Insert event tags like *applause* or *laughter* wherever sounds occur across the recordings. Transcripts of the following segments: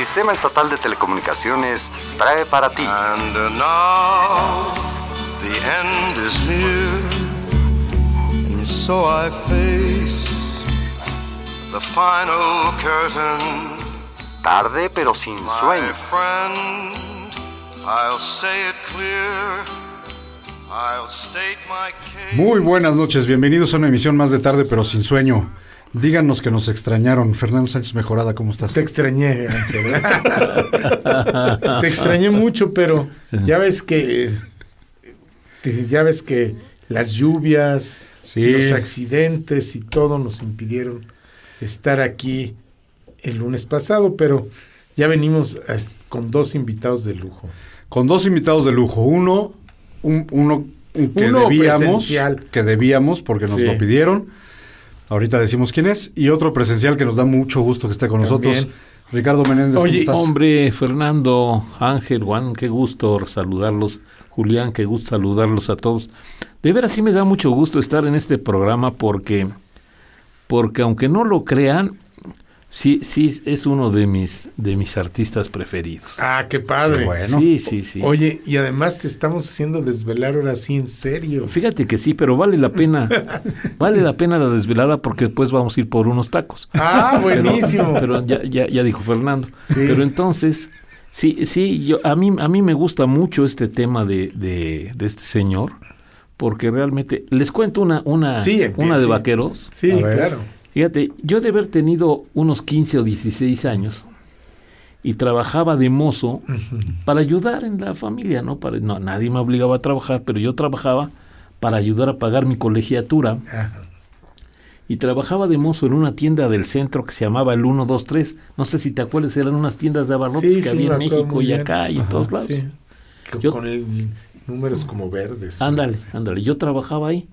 Sistema Estatal de Telecomunicaciones trae para ti. And now the end is near, and so I face the final curtain. Tarde pero sin sueño. My friend, I'll say it clear. I'll state my case. Muy buenas noches, bienvenidos a una emisión más de tarde pero sin sueño. Díganos que nos extrañaron. Fernando Sánchez Mejorada, ¿cómo estás? Te extrañé, Ángel. Te extrañé mucho, pero ya ves que eh, ya ves que las lluvias, Sí. los accidentes y todo nos impidieron estar aquí el lunes pasado, pero ya venimos con dos invitados de lujo. Con dos invitados de lujo. Uno, un- uno un que Uno debíamos, presencial. que debíamos porque nos Sí. lo pidieron. Ahorita decimos quién es. Y otro presencial que nos da mucho gusto que esté con También. nosotros. Ricardo Menéndez, ¿cómo Oye, estás? Hombre, Fernando, Ángel, Juan, qué gusto saludarlos. Julián, qué gusto saludarlos a todos. De veras sí me da mucho gusto estar en este programa porque, porque aunque no lo crean, sí, sí es uno de mis, de mis artistas preferidos. Ah, qué padre. Bueno. Sí, sí, sí. Oye, y además te estamos haciendo desvelar ahora sí en serio. Fíjate que sí, pero vale la pena, *laughs* vale la pena la desvelada porque después vamos a ir por unos tacos. Ah, buenísimo. Pero ya, ya, ya dijo Fernando. Sí. Pero entonces, sí, sí, yo, a, mí, a mí me gusta mucho este tema de, de, de este señor, porque realmente, les cuento una, una, Sí, una de vaqueros. sí, A ver. claro. Fíjate, yo de haber tenido unos 15 o 16 años y trabajaba de mozo para ayudar en la familia, ¿no? Para, no, nadie me obligaba a trabajar, pero yo trabajaba para ayudar a pagar mi colegiatura y trabajaba de mozo en una tienda del centro que se llamaba el 123. No sé si te acuerdas, eran unas tiendas de abarrotes Sí, que sí, había en México y acá y en todos lados. sí. Con, Yo- con el números como verdes. Ándale, ándale. Yo trabajaba ahí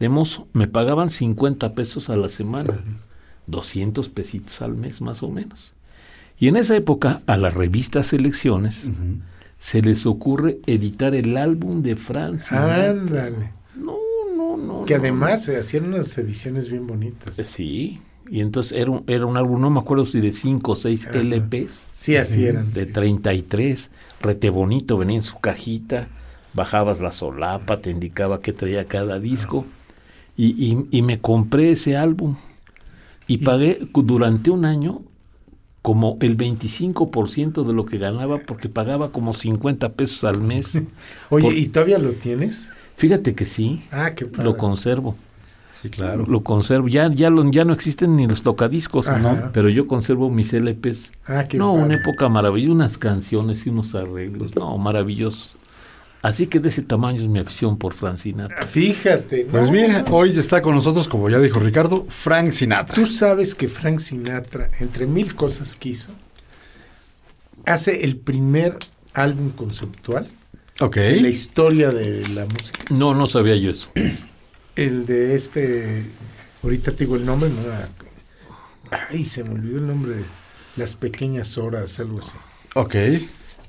de mozo. Me pagaban 50 pesos a la semana. 200 pesitos al mes más o menos. Y en esa época a las revistas Selecciones se les ocurre editar el álbum de Francia. Ándale. No, no, no. Que no, además se hacían unas ediciones bien bonitas. no. Sí. Y entonces era un, era un álbum, no me acuerdo si de 5 o 6 Ajá. LPs. Sí, así eran. de sí. 33, rete bonito, venía en su cajita, bajabas la solapa, te indicaba qué traía cada disco, y, y- y me compré ese álbum. Y pagué durante un año como el 25% de lo que ganaba, porque pagaba como 50 pesos al mes. *laughs* Oye, Por- ¿y todavía lo tienes? Fíjate que sí, Ah, qué padre. lo conservo. Sí, claro. Lo conservo. Ya, ya, lo- ya no existen ni los tocadiscos, Ajá. ¿no? pero yo conservo mis LPs. Ah, qué no, padre. una época maravillosa, unas canciones y unos arreglos, no, maravillosos. Así que de ese tamaño es mi afición por Francinatra. Fíjate. Pues no, mira, no. hoy está con nosotros, como ya dijo Ricardo, Frank Sinatra. Tú sabes que Frank Sinatra, entre mil cosas que hizo, hace el primer álbum conceptual Ok. en la historia de la música. No, no sabía yo eso. El de este, ahorita te digo el nombre, no era- Ay, se me olvidó el nombre. de Las pequeñas horas, algo así. Ok.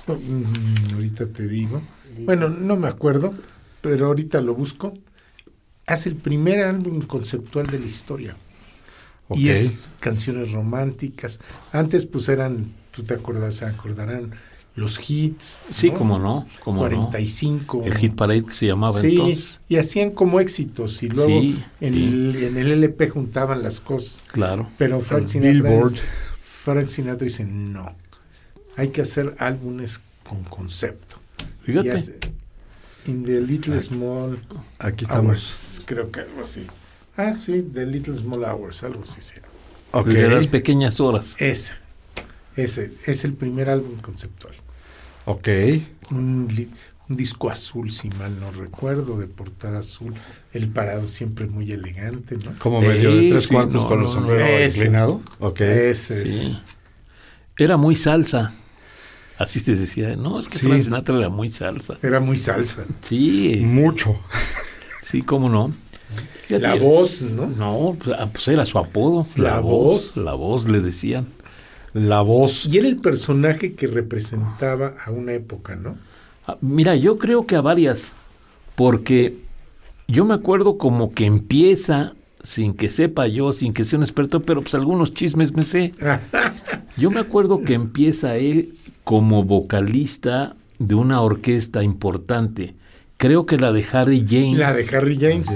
Mm, ahorita te digo. Bueno, no me acuerdo, pero ahorita lo busco. Hace el primer álbum conceptual de la historia. Y es canciones románticas. Antes pues eran, tú te acuerdas, se acordarán, los hits. Sí, como no, como 45. no. El Hit Parade que se llamaba Sí, entonces. y hacían como éxitos y luego Sí, en, sí. El, en el LP juntaban las cosas. Claro. Pero Frank El Sinatra, Billboard. es- Frank Sinatra dice no. Hay que hacer álbumes con concepto. Fíjate. hace- In the Little Small Aquí estamos. Hours, creo que algo así. Ah, sí, The Little Small Hours, algo así será. Ok. De las pequeñas horas. Ese, ese es el primer álbum conceptual. Ok. Un, un disco azul, si mal no recuerdo, de portada azul. El parado siempre muy elegante, ¿no? Como medio de tres sí, cuartos no, con no, los no. sombrero Ese. inclinado. Ok. Ese, ese. Sí. Era muy salsa. Así te decía, no, es que Sí. Frank Sinatra era muy salsa. Era muy salsa. Sí, Mucho. sí, cómo no. Fíjate, La voz, ¿no? No, pues, ah, pues era su apodo. La voz. La voz le decían. La voz. Y era el personaje que representaba a una época, ¿no? Ah, Mira, yo creo que a varias, porque yo me acuerdo como que empieza sin que sepa yo, sin que sea un experto, pero pues algunos chismes me sé. *laughs* Yo me acuerdo que empieza él como vocalista de una orquesta importante. Creo que la de Harry James. La de Harry James.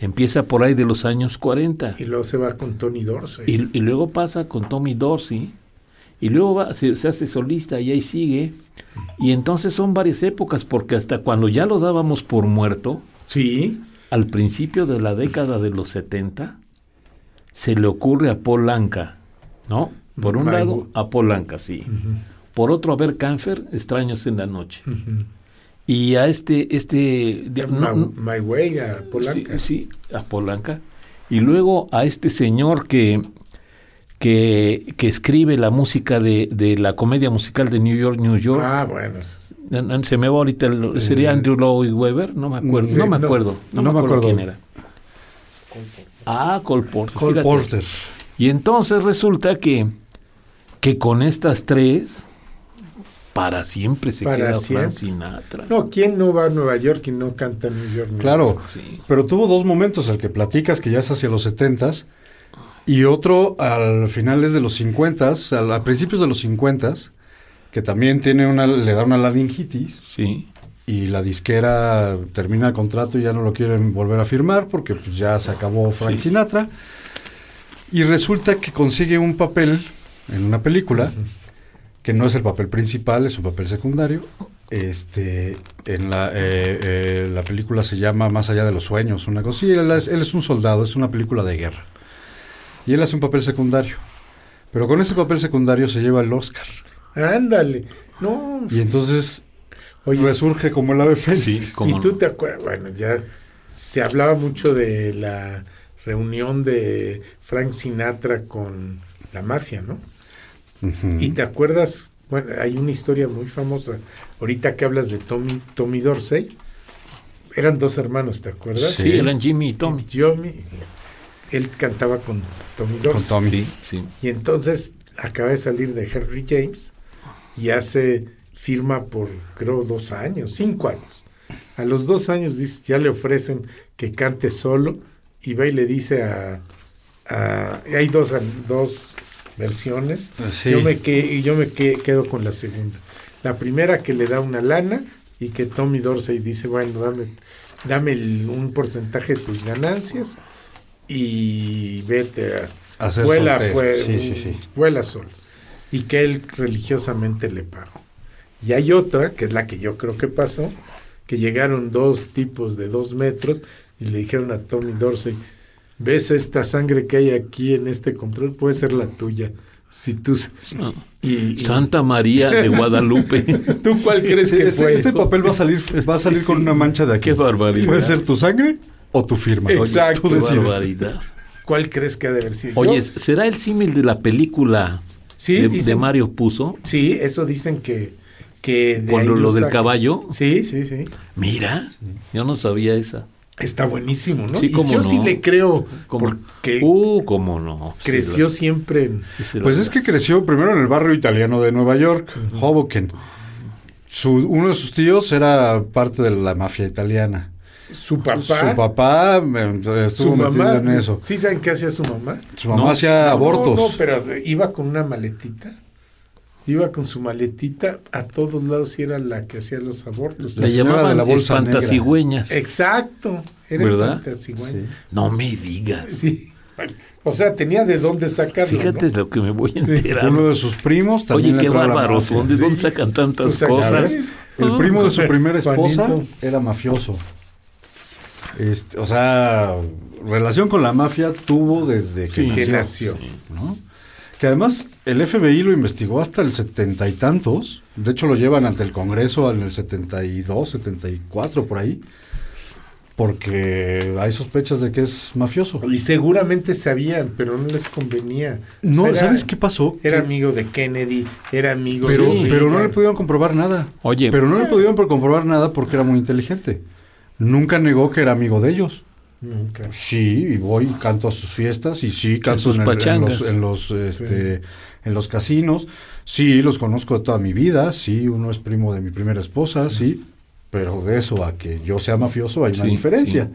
Empieza por ahí de los años 40. Y luego se va con Tony Dorsey. Y, y luego pasa con Tommy Dorsey. Y luego va- se, se hace solista y ahí sigue. Y entonces son varias épocas, porque hasta cuando ya lo dábamos por muerto, Sí. al principio de la década de los 70, se le ocurre a Paul Anka, ¿no? Por un My lado, a Paul Anka, sí. Por otro, a ver Canfer, Extraños en la Noche. Y a este, este, de- My, no- My Way a Polanca. Sí, sí, a Polanca. Y luego a este señor que, que, que escribe la música de, de la comedia musical de New York, New York. Ah, bueno. Se me va ahorita, el- sería Andrew Lloyd Webber, no me acuerdo, Sí, no me no. acuerdo, no, No me me acuerdo acuerdo. quién era. Ah, Cole Porter. Cole. Porter. Y entonces resulta que, que con estas tres, para siempre se Para queda siempre. Frank Sinatra. No, ¿quién no va a Nueva York y no canta New York? New Claro, York? Sí. pero tuvo dos momentos, el que platicas que ya es hacia los 70s y otro al finales de los 50s, al- a principios de los 50s, que también tiene una le da una laringitis Sí. y la disquera termina el contrato y ya no lo quieren volver a firmar porque pues ya se acabó Frank Sí. Sinatra. Y resulta que consigue un papel en una película que no es el papel principal, es un papel secundario. Este, en la, eh, eh, la película se llama Más allá de los sueños, una cosa. Sí, él es, él es un soldado, es una película de guerra. Y él hace un papel secundario. Pero con ese papel secundario se lleva el Oscar. Ándale. No. Y entonces Oye, resurge como el ave fénix. Sí, cómo y tú no. te acuerdas, bueno, ya se hablaba mucho de la reunión de Frank Sinatra con la mafia, ¿no? Y te acuerdas, bueno, hay una historia muy famosa, ahorita que hablas de Tommy, Tommy Dorsey, eran dos hermanos, ¿te acuerdas? Sí, eran Jimmy y Tommy. Tommy, él cantaba con Tommy Dorsey. Con Tommy. Sí, sí. Y entonces acaba de salir de Henry James y hace firma por creo dos años, cinco años. A los dos años dice, ya le ofrecen que cante solo y va y le dice a, a- hay dos, dos versiones. Sí. Yo me, que, yo me que- quedo con la segunda. La primera que le da una lana y que Tommy Dorsey dice, bueno, dame, dame el- un porcentaje de tus ganancias y vete a, Hacer vuela, fue, Sí, sí, sí. vuela solo. Y que él religiosamente le pagó. Y hay otra, que es la que yo creo que pasó, que llegaron dos tipos de dos metros y le dijeron a Tommy Dorsey, ¿ves esta sangre que hay aquí en este control? Puede ser la tuya. Si tú... No. Y, y- Santa María de *laughs* Guadalupe. ¿Tú cuál crees que Este, fue? este papel va a salir, va a salir Sí, con sí. una mancha de aquí. Qué barbaridad. Puede ser tu sangre o tu firma. Oye, Exacto. Tú decides. barbaridad. ¿Cuál crees que ha de haber sido? Oye, Yo- ¿será el símil de la película sí, de, Mario Puzo? sí, eso dicen que... que de ahí lo, lo del caballo. Sí, sí, sí. Mira, yo no sabía esa. Está buenísimo, ¿no? Sí, y cómo yo sí le creo, ¿Cómo? porque Uh, cómo no. Sí creció las- siempre en... sí se Pues las- es que creció primero en el barrio italiano de Nueva York, Hoboken. Su, uno de sus tíos era parte de la mafia italiana. Su papá, Su papá eh, estuvo su metido mamá, en eso. ¿sí saben qué hacía su mamá? Su mamá No, hacía No, abortos. No, pero iba con una maletita. Iba con su maletita a todos lados y era la que hacía los abortos. La Le señora de llamaban la bolsa espantacigüeñas. Exacto, era ¿Verdad? espantacigüeña. No me digas. Sí. O sea, tenía de dónde sacarlo. Fíjate ¿no? lo que me voy enterando. Uno de sus primos Oye, también le qué a la bárbaros. ¿De Sí. dónde sacan tantas cosas? El primo de su primera esposa Juanito. era mafioso. Este, o sea, relación con la mafia tuvo desde que Sí. nació. Que nació. ¿no? Que además el FBI lo investigó hasta el setenta y tantos. De hecho, lo llevan ante el Congreso en el 72, 74, por ahí. Porque hay sospechas de que es mafioso. Y seguramente sabían, pero no les convenía. No, O sea, era- ¿sabes qué pasó? Era amigo de Kennedy, era amigo pero, de... pero no le pudieron comprobar nada. Oye, Pero no le pudieron por comprobar nada porque era muy inteligente. Nunca negó que era amigo de ellos. Nunca. Sí, y voy y canto a sus fiestas y sí canto sus en, el- en pachangas. los, en los, este, en los casinos. Sí, los conozco de toda mi vida. Sí, uno es primo de mi primera esposa, sí. Pero de eso a que yo sea mafioso hay una Sí, diferencia.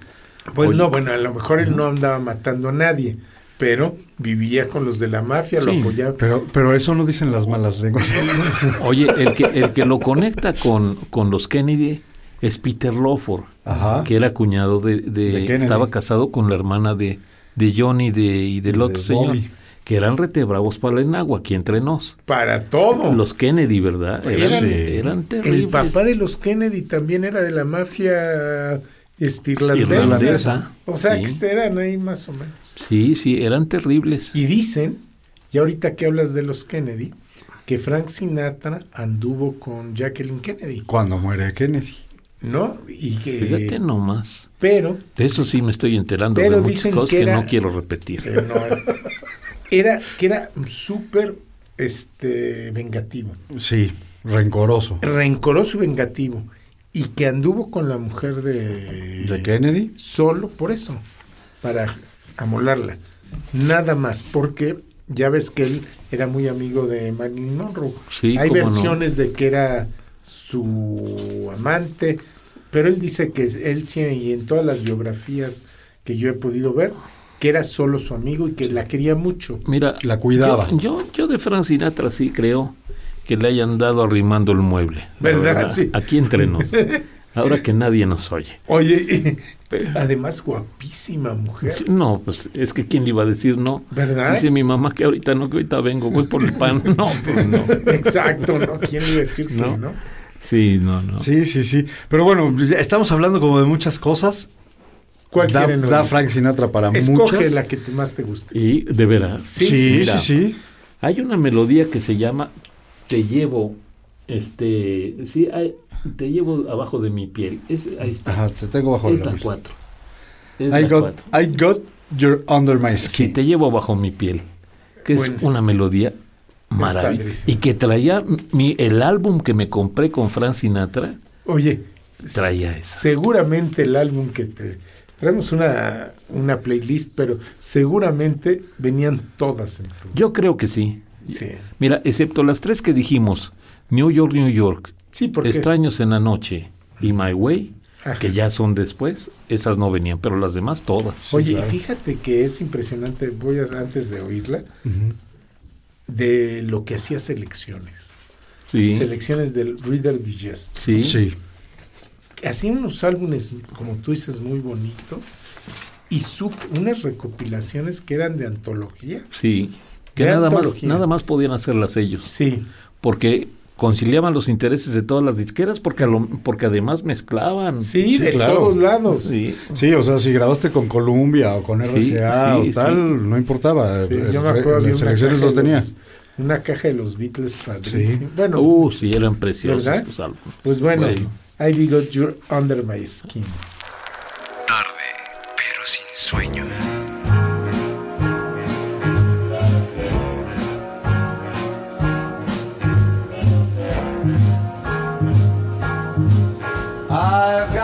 Pues Oye. no, bueno, a lo mejor él no andaba matando a nadie, pero vivía con los de la mafia, lo apoyaba. Pero, pero eso no dicen las malas lenguas. *laughs* Oye, el que, el que lo conecta con, con los Kennedy es Peter Lawford, Ajá. que era cuñado de, de- De Kennedy. estaba casado con la hermana de, de Johnny de, y del otro señor, Bobby. que eran retebravos para el agua, aquí entre nos. Para todo. Los Kennedy, ¿verdad? Eran, Eran- eran terribles. El papá de los Kennedy también era de la mafia este, irlandesa. Irlandesa, O sea, sí. que este, eran ahí más o menos. Sí, sí, eran terribles. Y dicen, y ahorita que hablas de los Kennedy, que Frank Sinatra anduvo con Jacqueline Kennedy, Cuando muere Kennedy. ¿No? Y que, Fíjate nomás. pero De eso sí me estoy enterando Pero de muchas cosas que que, era- no quiero repetir. no, era que era súper este vengativo, Sí, rencoroso. rencoroso y vengativo, y que anduvo con la mujer de, ¿De Kennedy? solo por eso, para amolarla, nada más, porque ya ves que él era muy amigo de Marilyn Monroe. Sí, Hay cómo no. versiones de que era su amante, pero él dice que es- él sí, y en todas las biografías que yo he podido ver, que era solo su amigo y que la quería mucho. Mira, La cuidaba. Yo, yo, yo de Frank Sinatra sí creo que le hayan dado arrimando el mueble. ¿Verdad? Sí. Aquí entre nos. *laughs* Ahora que nadie nos oye. Oye, *laughs* además guapísima mujer. Sí, no, pues es que quién le iba a decir no. ¿Verdad? Dice mi mamá que ahorita no, que ahorita vengo, voy por el pan. *laughs* No, pues no. Exacto, ¿no? ¿Quién le iba a decir que No. Sí, no, no. Sí, sí, sí. Pero bueno, estamos hablando como de muchas cosas. ¿Cuál Da, quieren da? Frank Sinatra para Escoge muchas. la que te- más te guste. Y de veras. Sí, sí, mira, sí. Hay una melodía que se llama Te llevo, este, sí, hay- te llevo abajo de mi piel. Es, ahí está. Ajá, te tengo bajo es la la piel. 4. Es I la got, cuatro. I got your under my Sí, skin. te llevo bajo mi piel. Que Bueno. es una melodía maravillosa. padrísimo. Y que traía mi, el álbum que me compré con Frank Sinatra, Oye, traía esa. seguramente el álbum que te traemos una, una playlist, pero seguramente venían todas en tu. Yo creo que sí. Sí, Mira, excepto las tres que dijimos, New York, New York, sí porque Extraños en la noche y My Way, Ajá. que ya son después, esas no venían, pero las demás todas. Oye, claro. fíjate que es impresionante, voy a, antes de oírla, Ujú. De lo que hacía selecciones. Sí, Selecciones del Reader Digest. sí, Sí. Hacía unos álbumes, como tú dices, muy bonitos y sup- unas recopilaciones que eran de antología. sí. Que De nada más, nada más podían hacerlas ellos. Sí, porque conciliaban los intereses de todas las disqueras porque a lo- porque además mezclaban sí, Sí, de claro. todos lados. sí Sí, o sea, si grabaste con Columbia o con RCA sí, o tal, sí. no importaba. Sí, yo me acuerdo, las una selecciones caja los de tenía. los- Una caja de los Beatles padrísima. Bueno, uh sí eran preciosos álbumes. pues bueno, Sí. I got you under my skin. Tarde, pero sin sueño.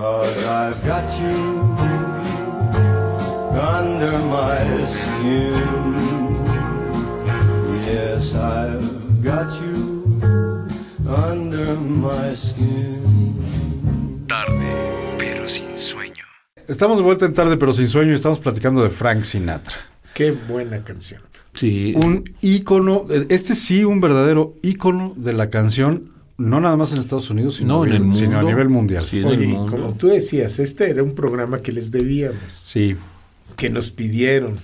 Cause I've got you under my skin. Yes, I've got you under my skin. Tarde, pero sin sueño. Estamos de vuelta en tarde, pero sin sueño. y Estamos platicando de Frank Sinatra. Qué buena canción. Sí. Un ícono, este sí, un verdadero ícono de la canción, no nada más en Estados Unidos, sino, No, a, en el nivel, sino a nivel mundial. Sí. Oye, y como tú decías, este era un programa que les debíamos, Sí, que nos pidieron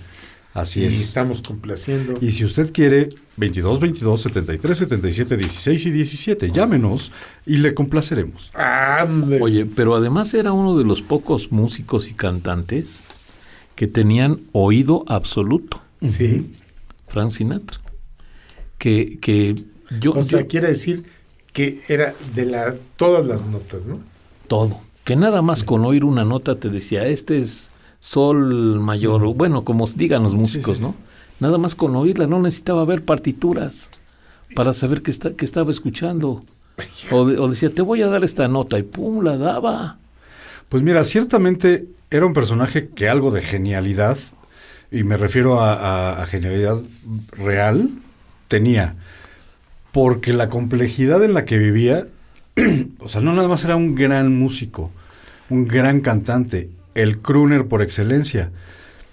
así y es. estamos complaciendo. Y si usted quiere, 22 22 73 77 16 y 17, llámenos y le complaceremos. ¡Ande! Oye, pero además era uno de los pocos músicos y cantantes que tenían oído absoluto, sí. Frank Sinatra. Que, que yo, O sea, yo- quiere decir que era de la todas las notas, ¿no? todo, que nada más con oír una nota te decía, este es sol mayor, o bueno, como digan los músicos, ¿no? Nada más con oírla, no necesitaba ver partituras para saber que, está, que estaba escuchando. *laughs* O, de- o decía, te voy a dar esta nota y pum, la daba. Pues mira, ciertamente era un personaje que algo de genialidad, y me refiero a, a- a genialidad real, tenía. Porque la complejidad en la que vivía, *clears throat* o sea, no nada más era un gran músico, un gran cantante, el crooner por excelencia,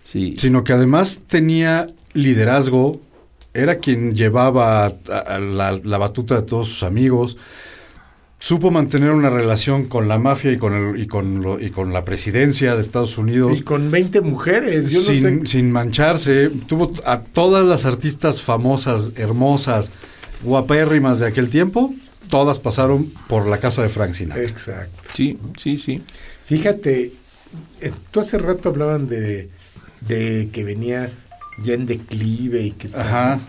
Sí. sino que además tenía liderazgo, era quien llevaba a- a la, la batuta de todos sus amigos, supo mantener una relación con la mafia y con, el, y con, lo- y con la presidencia de Estados Unidos Y con 20 mujeres, yo sin, no sé. sin mancharse. Tuvo a todas las artistas famosas, hermosas, guapérrimas de aquel tiempo, todas pasaron por la casa de Frank Sinatra. Exacto. Sí, sí, sí. Fíjate, eh, tú hace rato hablaban de, de que venía ya en declive y que Ajá.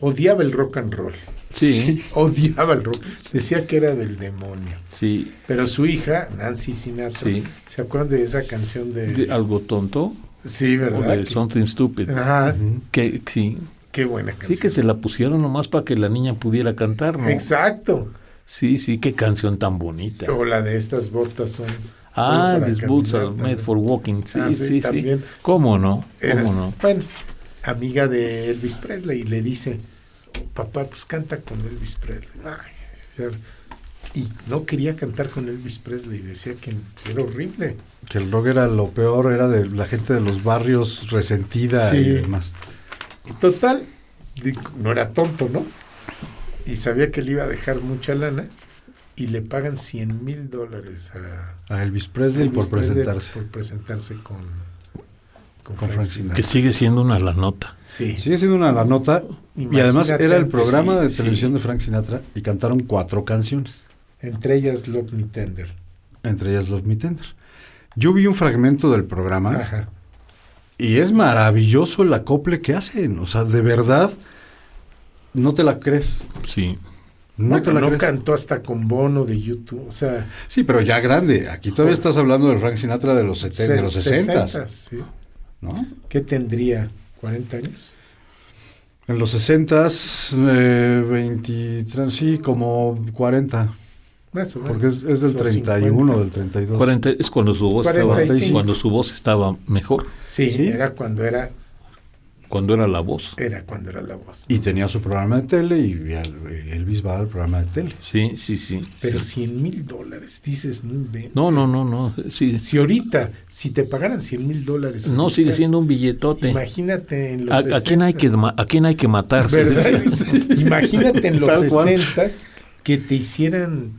odiaba el rock and roll. Sí, *laughs* Odiaba el rock. Decía que era del demonio. sí. Pero su hija, Nancy Sinatra, Sí. ¿se acuerdan de esa canción de... De algo tonto, sí, o ¿verdad? de Que- Something Stupid. Ajá, Que sí, qué buena canción. sí que se la pusieron nomás para que la niña pudiera cantar, ¿no? Exacto. Sí, sí, qué canción tan bonita. O la de estas botas son... Ah, These Boots are caminar made for walking. Sí, Ah, sí, sí, sí. también. ¿Cómo no? Era- ¿Cómo no? Bueno, amiga de Elvis Presley y le dice, papá, pues canta con Elvis Presley. Ay, ya. y no quería cantar con Elvis Presley, decía que era horrible. Que el rock era lo peor, era de la gente de los barrios resentida Sí. y demás. Y total, no era tonto, ¿no? Y sabía que le iba a dejar mucha lana y le pagan 100 mil dólares a A Elvis Presley Elvis por Presley presentarse. Por presentarse con, con, Con Frank Sinatra. Que sigue siendo una la nota. Sí. Sigue siendo una la nota. Y además era el programa sí, de sí. televisión de Frank Sinatra y cantaron cuatro canciones. Entre ellas Love Me Tender. Entre ellas Love Me Tender. Yo vi un fragmento del programa Ajá. Y es maravilloso el acople que hacen. O sea, de verdad, no te la crees. Sí. No Bueno, te la no crees. cantó hasta con Bono de YouTube. O sea, Sí, pero ya grande. Aquí todavía estás hablando de Frank Sinatra de los, seten- de los 60, 60, sí. ¿no? ¿Qué tendría? ¿40 años? En los 60, eh, 23, sí, como 40. Más o menos. Porque es, es del O 31, 50. del 32. 40 es cuando su voz estaba 45. cuando su voz estaba mejor, Sí, Sí. era cuando era, cuando era la voz. era cuando era la voz. Y tenía su programa de tele y Elvis va al programa de tele. Sí, sí, sí. Pero 100 mil dólares, dices, no inventes. No, no, no, no. Sí, Si ahorita, si te pagaran 100 mil dólares. no ahorita, sigue siendo un billetote. Imagínate en los ¿A, a quién hay que 60s, ma- a quién hay que matar? se ¿verdad? *laughs* Imagínate en los Tal cual. 60 que te hicieran,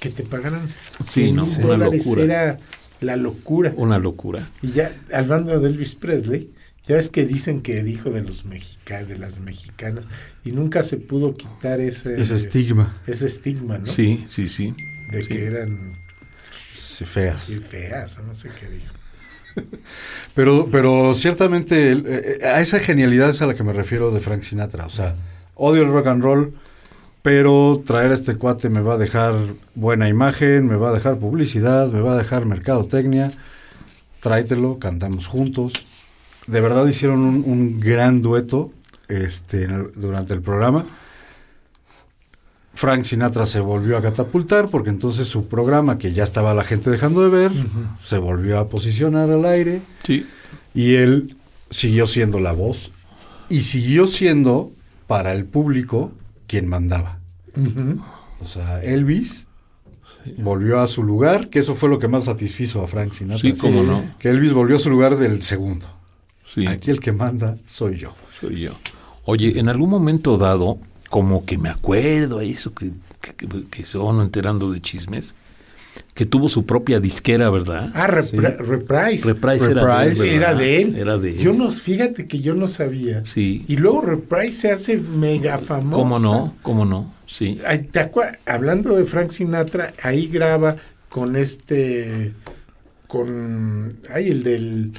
que te pagaran Sí, 100 no, una locura. Era la locura. Una locura. Y ya, hablando de Elvis Presley, ya ves que dicen que dijo de los mexicanos, de las mexicanas, y nunca se pudo quitar ese, Ese estigma. ese estigma, ¿no? Sí, sí, sí. De sí. que eran Sí, feas. así feas, no sé qué dijo. *laughs* Pero, pero ciertamente el- eh, a esa genialidad es a la que me refiero de Frank Sinatra. O sea, odio el rock and roll, pero traer a este cuate me va a dejar buena imagen, me va a dejar publicidad, me va a dejar mercadotecnia. Tráetelo, cantamos juntos. De verdad hicieron un, un gran dueto este, el- durante el programa. Frank Sinatra se volvió a catapultar porque entonces su programa, que ya estaba la gente dejando de ver, se volvió a posicionar al aire Sí. y él siguió siendo la voz y siguió siendo para el público quien mandaba. O sea, Elvis volvió a su lugar, que eso fue lo que más satisfizo a Frank Sinatra. Sí, cómo no. Que Elvis volvió a su lugar del segundo. Sí. Aquí el que manda soy yo. Soy yo. Oye, en algún momento dado, como que me acuerdo, ahí eso que, que, que- que se van enterando de chismes, que tuvo su propia disquera, ¿verdad? Ah, Repri- Reprise. Reprise era de él. Reprise. Era de él. Era de él. Yo no, fíjate que yo no sabía. Sí. Y luego Reprise se hace mega famosa. ¿Cómo no? ¿Cómo no? Sí. ¿te Hablando de Frank Sinatra, ahí graba con este, con, ay, el del,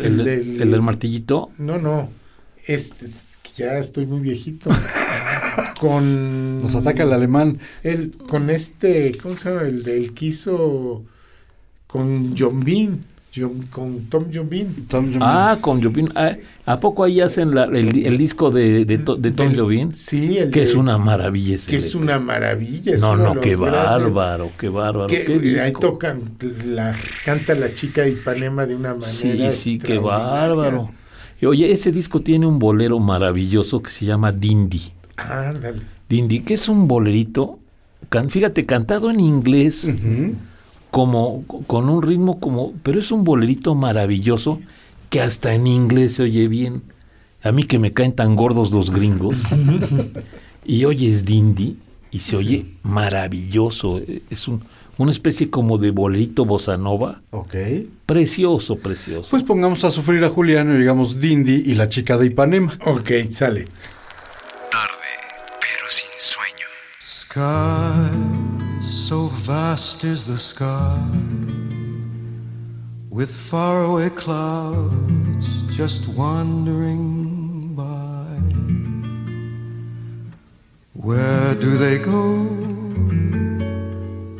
El, el- el del martillito. no, no, este, es ya estoy muy viejito, *laughs* con, Nos ataca el alemán. el, con este, ¿cómo se llama? El del que hizo con John Bean, con Tom Bean. Tom Jones. Ah, con Jobim. Ah, ¿A poco ahí hacen la- el, el disco de, de, To- de Tom Del- Jobim? Sí, el Que de- es una maravilla ese. que es una maravilla. es No, no, qué bárbaro, qué bárbaro. que qué ahí tocan la canta la chica de Ipanema de una manera Sí, sí, qué bárbaro. Y oye, ese disco tiene un bolero maravilloso que se llama Dindy. Ándale. Dindy, que es un bolerito, can- fíjate, cantado en inglés, Ujú. Como con un ritmo como, pero es un bolerito maravilloso que hasta en inglés se oye bien. A mí que me caen tan gordos los gringos. *laughs* y oyes Dindy y se oye maravilloso. Es un- una especie como de bolerito bossa nova. Ok. Precioso, precioso. Pues pongamos a sufrir a Julián y digamos Dindy y la chica de Ipanema. Ok, sale. Tarde, pero sin sueño. Sky, so vast is the sky, with faraway clouds just wandering by. Where do they go?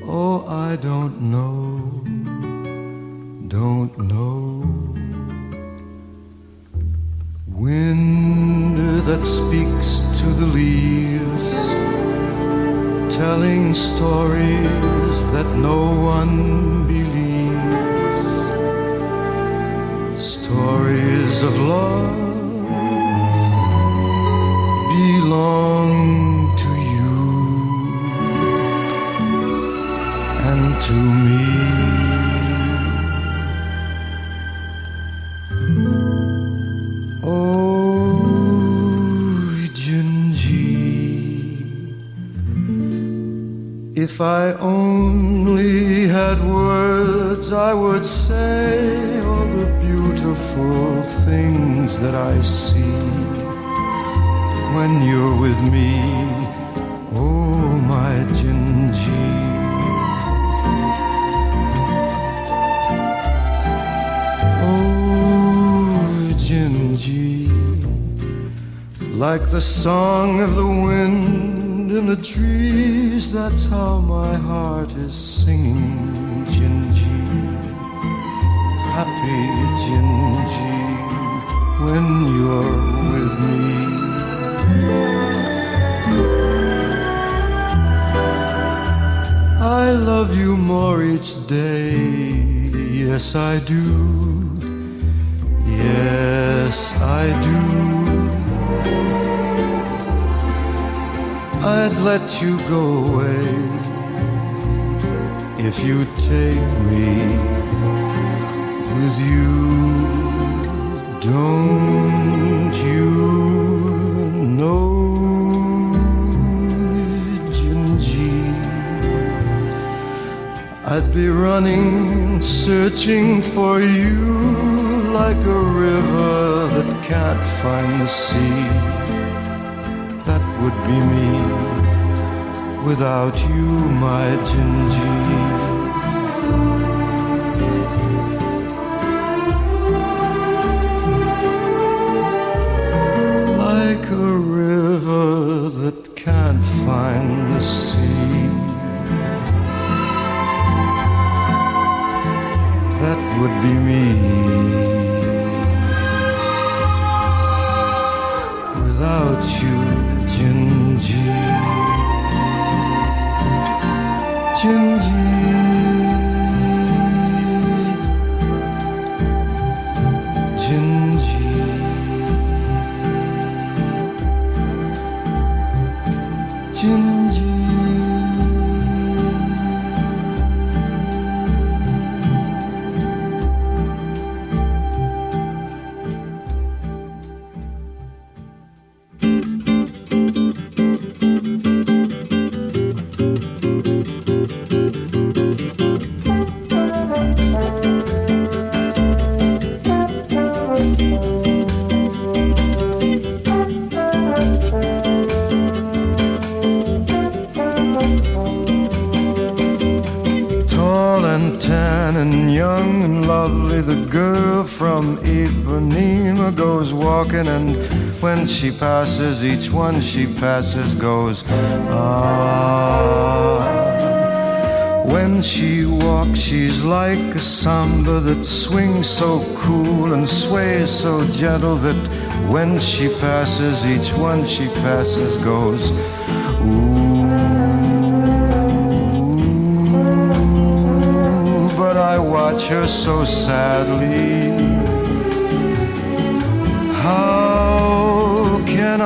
Oh, I don't know, don't know. Wind that speaks to the leaves telling stories that no one believes. Stories of love belong to you and to me. that I see when you're with me. Oh, my Junji. Oh, Like the song of the wind in the trees, that's how my heart is singing, Gingy, Happy Gingy when you're with me. I love you more each day. Yes, I do. Yes, I do. I'd let you go away if you take me be running, searching for you like a river that can't find the sea. That would be me without you, my Gingy. Would be me. Passes, each one she passes goes, ah. When she walks, she's like a samba that swings so cool and sways so gentle that when she passes, each one she passes goes, ooh. But I watch her so sadly. How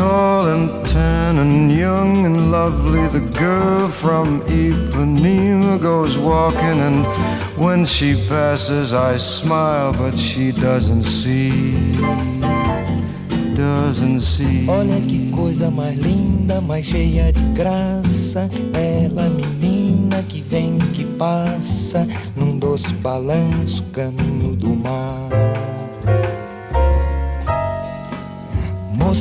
Tall and tan and young and lovely, the girl from Ipanema goes walking, and when she passes, I smile, but she doesn't see. Doesn't see. Olha que coisa mais linda, mais cheia de graça. Ela, menina que vem, que passa, num doce balanço, caminho do mar.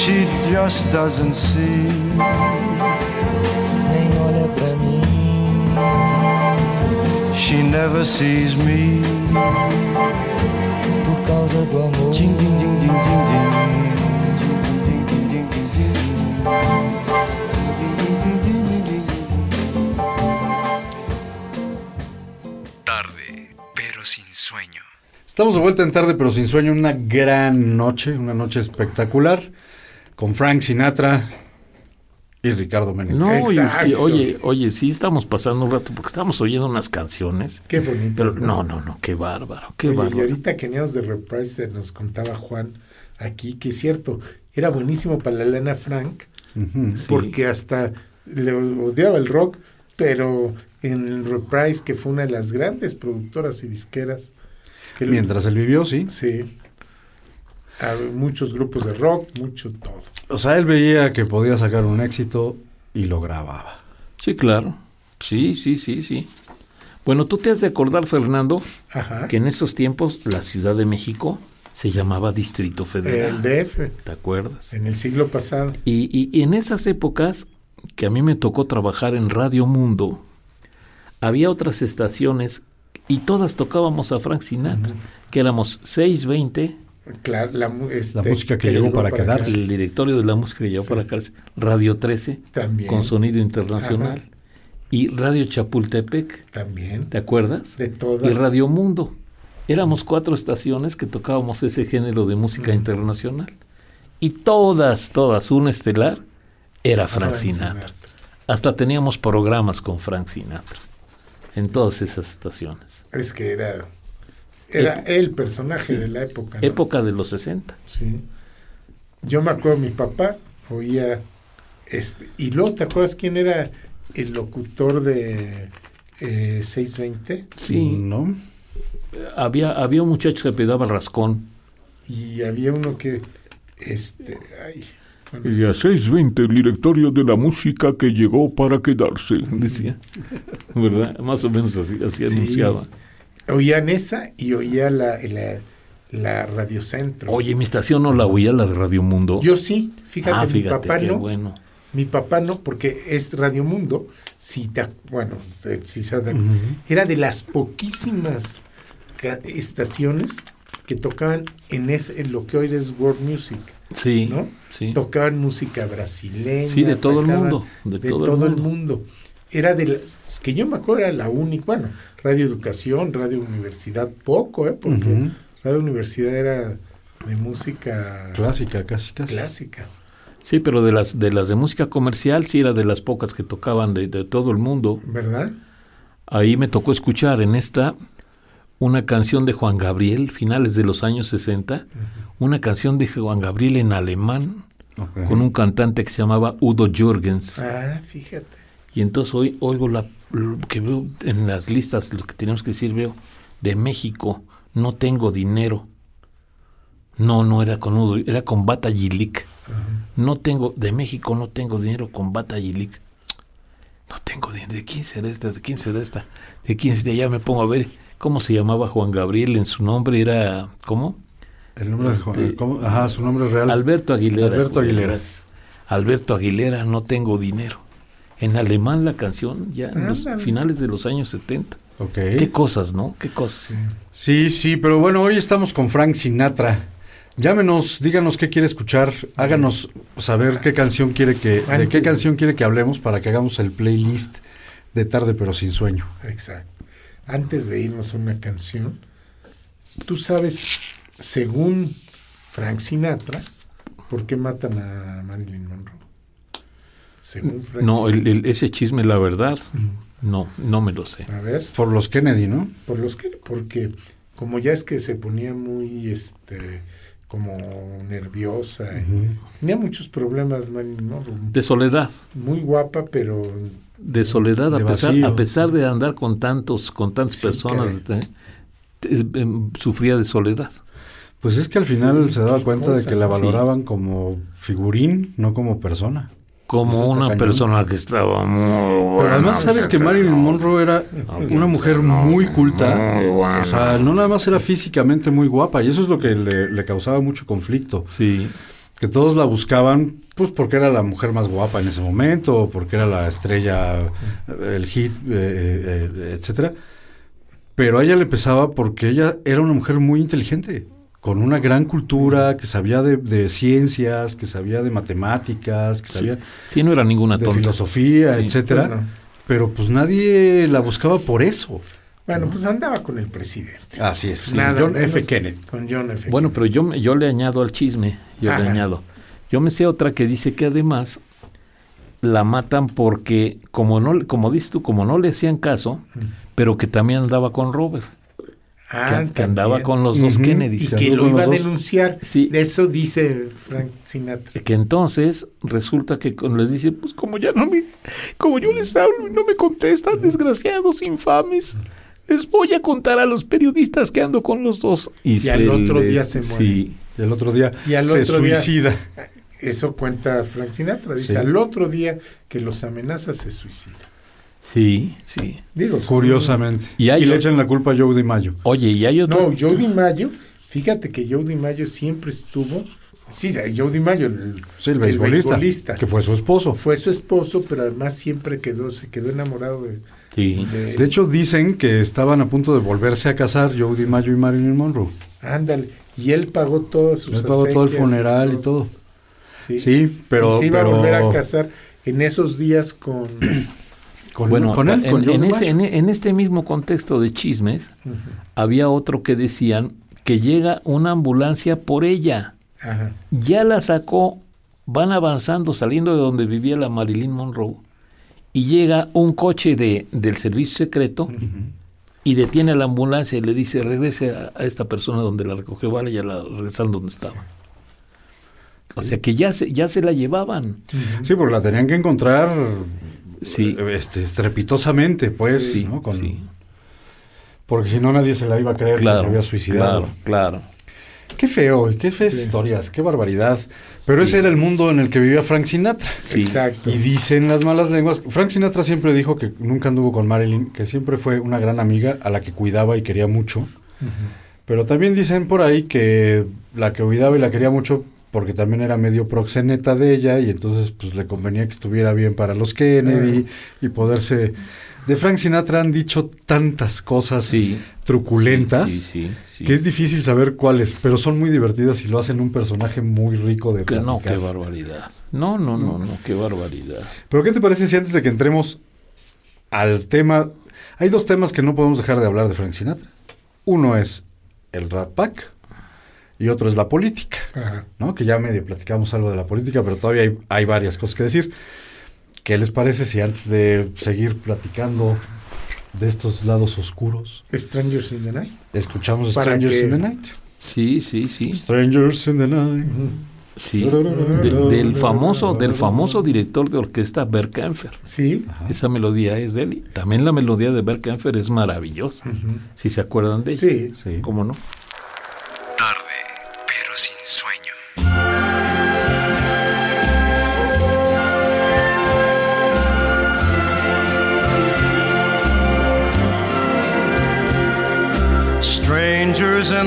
She just doesn't see. nem olha pra mim. She never sees me. por causa do amor. Din, din, din, din, din, din. Din, din, din, din, din, din. Tarde, pero sin sueño. Estamos de vuelta en tarde, pero sin sueño. Una gran noche, una noche espectacular. Con Frank Sinatra y Ricardo Menéndez. No, y- y, Exacto. oye, oye, sí estamos pasando un rato porque estamos oyendo unas canciones. Qué bonito. Pero no, no, no, qué bárbaro, qué Oye, y bárbaro. ahorita que veníamos de Reprise nos contaba Juan aquí que es cierto, era buenísimo para la Elena Frank porque hasta le odiaba el rock, pero en Reprise, que fue una de las grandes productoras y disqueras, que Mientras él vivió, sí. Sí. A muchos grupos de rock, mucho todo. O sea, él veía que podía sacar un éxito y lo grababa. Sí, claro. Sí, sí, sí, sí. Bueno, tú te has de acordar, Fernando, Ajá. que en esos tiempos la Ciudad de México se llamaba Distrito El Federal. DF, ¿Te acuerdas? en el siglo pasado. Y, y- y en esas épocas que a mí me tocó trabajar en Radio Mundo, había otras estaciones y todas tocábamos a Frank Sinatra, que éramos 620, Claro, la, mu- este, La música que llegó para quedarse. el directorio de la música que llevó Sí. para cárcel, Radio 13, También. con sonido internacional, Ajá. y Radio Chapultepec, También. ¿te acuerdas? De todas. Y Radio Mundo. Éramos cuatro estaciones que tocábamos ese género de música internacional. Y todas, todas, un estelar era Frank Frank Sinatra. Sinatra. Hasta teníamos programas con Frank Sinatra en todas esas estaciones. Es que era, era el personaje de la época. ¿no? Época de los 60. Sí. Yo me acuerdo, mi papá oía, este, y luego, ¿te acuerdas quién era el locutor de eh, 620? Sí, ¿No? había, había un muchacho que pedaba rascón. Y había uno que, este, ay, bueno, Y a 620, el directorio de la música que llegó para quedarse, *laughs* decía. ¿Verdad? Más o menos así, así Sí. anunciaba. Oían esa y oía la, la, la Radio Centro. Oye, mi estación no la oía, la de Radio Mundo. Yo sí, fíjate, ah, mi papá qué no. bueno. Mi papá no, porque es Radio Mundo. Si te, bueno, eh, si se era de las poquísimas estaciones que tocaban en, ese, en lo que hoy es World Music, Sí, ¿no? sí. Tocaban música brasileña. Sí, de todo el mundo, de De, todo todo, el el mundo. Era de las que yo me acuerdo, era la única, bueno, Radio Educación, Radio Universidad, poco, ¿eh? Porque Ujú. Radio Universidad era de música Clásica, casi, casi. clásica. Sí, pero de las de las de música comercial sí era de las pocas que tocaban de, de todo el mundo. ¿Verdad? Ahí me tocó escuchar en esta una canción de Juan Gabriel, finales de los años 60, una canción de Juan Gabriel en alemán con un cantante que se llamaba Udo Jürgens. Ah, fíjate. Y entonces hoy oigo la, lo que veo en las listas, lo que tenemos que decir, veo, de México, no tengo dinero. No, no era con Udo, era con Bata. No tengo, de México no tengo dinero con Bata. No tengo dinero. ¿De quién será esta? ¿De quién será esta? ¿De quién será? Ya me pongo a ver. ¿Cómo se llamaba Juan Gabriel? En su nombre era, ¿cómo? El nombre de Juan- Este- ¿cómo? Ajá, su nombre real. Alberto Aguilera. Alberto Aguilera. Alberto Aguilera, no tengo dinero. En alemán la canción, ya en los finales de los años 70. Ok. Qué cosas, ¿no? Qué cosas. Sí, sí, pero bueno, hoy estamos con Frank Sinatra. Llámenos, díganos qué quiere escuchar, háganos saber qué canción quiere que, de qué canción quiere que hablemos para que hagamos el playlist de tarde pero sin sueño. Exacto. Antes de irnos a una canción, tú sabes, según Frank Sinatra, ¿por qué matan a Marilyn Monroe? Según Frank No, el- ese chisme, la verdad, no, no me lo sé. A ver, Por los Kennedy, ¿no? por los que, porque como ya es que se ponía muy, este, como nerviosa, y tenía muchos problemas Marilyn Monroe. De soledad, Muy guapa, pero de soledad, a pesar, a pesar de andar con tantos, con tantas Sí, personas. ¿eh? Te- em, sufría de soledad. Pues es que al final Sí, se daba cuenta de que la sí. valoraban como figurín, no como persona. Como una cañón. persona que estaba muy Pero además sabes que Marilyn Monroe era una mujer muy culta. Muy. O sea, no nada más era físicamente muy guapa y eso es lo que le, le causaba mucho conflicto. Sí, Que todos la buscaban pues porque era la mujer más guapa en ese momento, o porque era la estrella, el hit, eh, eh, eh, etcétera. Pero a ella le pesaba porque ella era una mujer muy inteligente. Con una gran cultura, que sabía de, de ciencias, que sabía de matemáticas, que sabía Sí, no era ninguna de tonta. filosofía, Sí, etcétera. pues no. Pero pues nadie la buscaba por eso. Bueno, pues andaba con el presidente. Así es. Nada John F. Kennedy. Con John F. Bueno, pero yo, me- yo le añado al chisme, yo le añado. Yo me sé otra que dice que además la matan porque, como no, como dices tú, como no le hacían caso, pero que también andaba con Robert, Ah, que, que andaba con los dos Ujú. Y que lo iba a denunciar. Sí. De eso dice Frank Sinatra. Que entonces resulta que con- les dice, pues como ya no me, como yo les hablo y no me contestan, desgraciados, infames, les voy a contar a los periodistas que ando con los dos. Y al otro les- día se muere. Sí, Y el otro día Y al se otro día- suicida. Eso cuenta Frank Sinatra. Dice, Sí. al otro día que los amenaza se suicida. Sí, sí. Digo, Curiosamente. Y le echan la culpa a Joe DiMaggio. Oye, y hay otro... No, Joe DiMaggio, fíjate que Joe DiMaggio siempre estuvo... Sí, Joe DiMaggio, el, Sí, el beisbolista, beisbolista. Que fue su esposo. Fue su esposo, pero además siempre quedó, se quedó enamorado de... Sí. de- De hecho, dicen que estaban a punto de volverse a casar Joe DiMaggio y Marilyn Monroe. ándale. Y él pagó todas sus Les pagó todo el funeral y todo. Sí, Sí, pero... Y se iba pero a volver a casar en esos días con... Con, Bueno, con él, en, con Joe en ese- en- en este mismo contexto de chismes, había otro que decían que llega una ambulancia por ella. Ajá. Ya la sacó, van avanzando, saliendo de donde vivía la Marilyn Monroe, y llega un coche de, del servicio secreto y detiene a la ambulancia y le dice, regrese a, a esta persona donde la recogió, vale, ya la regresaron donde estaba. O sea que ya se, ya se la llevaban. Sí, porque la tenían que encontrar Sí. este, estrepitosamente, pues, Sí, ¿no? Con- sí. Porque si no nadie se la iba a creer que se había suicidado. Claro, claro. Qué feo, y qué feas Sí. historias, qué barbaridad. Pero Sí. ese era el mundo en el que vivía Frank Sinatra. Sí. Exacto. Y dicen las malas lenguas. Frank Sinatra siempre dijo que nunca anduvo con Marilyn, que siempre fue una gran amiga a la que cuidaba y quería mucho. Pero también dicen por ahí que la que cuidaba y la quería mucho porque también era medio proxeneta de ella y entonces pues le convenía que estuviera bien para los Kennedy y poderse... De Frank Sinatra han dicho tantas cosas Sí. truculentas Sí, sí, sí. que es difícil saber cuáles, pero son muy divertidas y lo hacen un personaje muy rico de Que no, qué barbaridad. No, no, no, no, qué barbaridad. Pero ¿qué te parece si antes de que entremos al tema... Hay dos temas que no podemos dejar de hablar de Frank Sinatra. Uno es el Rat Pack y otro es la política, Ajá. ¿no? Que ya medio platicamos algo de la política, pero todavía hay, hay varias cosas que decir. ¿Qué les parece si antes de seguir platicando de estos lados oscuros, Strangers in the Night. escuchamos Strangers que- in the Night? Sí, sí, sí. Strangers in the Night. sí. De- del famoso, del famoso director de orquesta Bert Kaempfer. Sí. Esa melodía es de él. También la melodía de Bert Kaempfer es maravillosa. Si se acuerdan de ella. Sí. Sí. ¿Cómo no?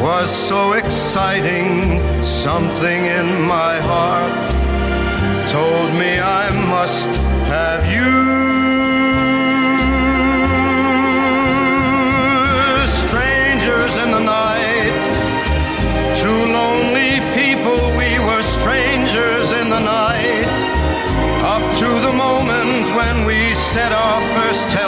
was so exciting, something in my heart told me I must have you. Strangers in the night, two lonely people, we were strangers in the night up to the moment when we said our first hello.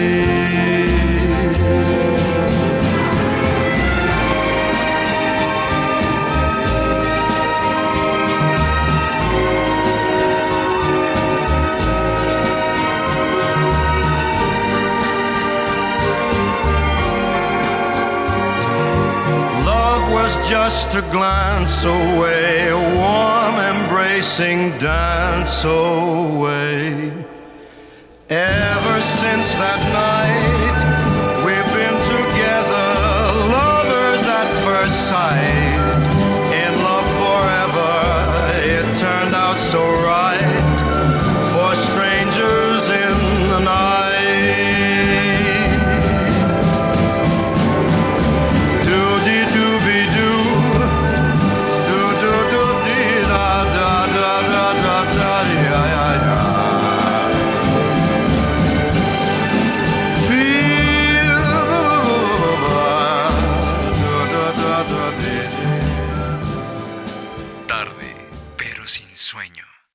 Just a glance away, a warm embracing dance away. Ever since that night,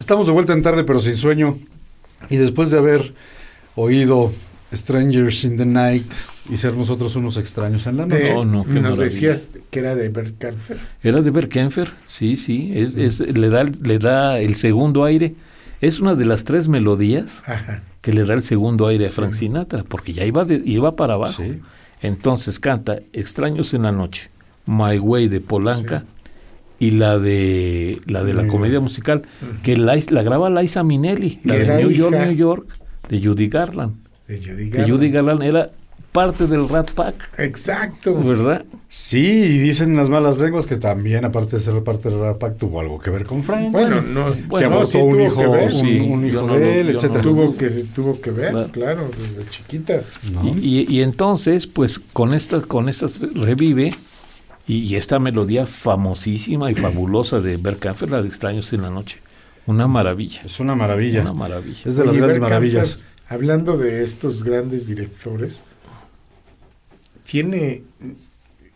Estamos de vuelta en tarde, pero sin sueño. Y después de haber oído Strangers in the Night y ser nosotros unos extraños en la noche. De- No, no, qué nos maravilla. decías que era de Bert Kaempfer. Era de Berkenfer, sí, sí, es, es- le, da, le da el segundo aire. Es una de las tres melodías Ajá. que le da el segundo aire a Frank Sinatra, porque ya iba, de- iba para abajo. Sí. Entonces canta Extraños en la noche, My Way de Polanca y la de la de la comedia musical que la, la graba Liza Minnelli, la Que de New York, New York, de Judy Garland. De Judy Que Garland. Judy Garland era parte del Rat Pack, Exacto. ¿verdad? Sí, y dicen las malas lenguas que también, aparte de ser parte del Rat Pack, tuvo algo que ver con Frank. Bueno, no, Bueno, que no, abortó sí un tuvo hijo, que ver. un, sí, un yo hijo no de él, no lo- tuvo que tuvo que ver, Claro. claro, desde chiquita. ¿no? Y, y- y entonces, pues con estas, con estas revive y, y esta melodía famosísima y fabulosa de Bert Kaempfer, la de Extraños en la noche. Una maravilla. Es una maravilla. Una maravilla. Es de las Oye, grandes maravillas. Hablando de estos grandes directores, tiene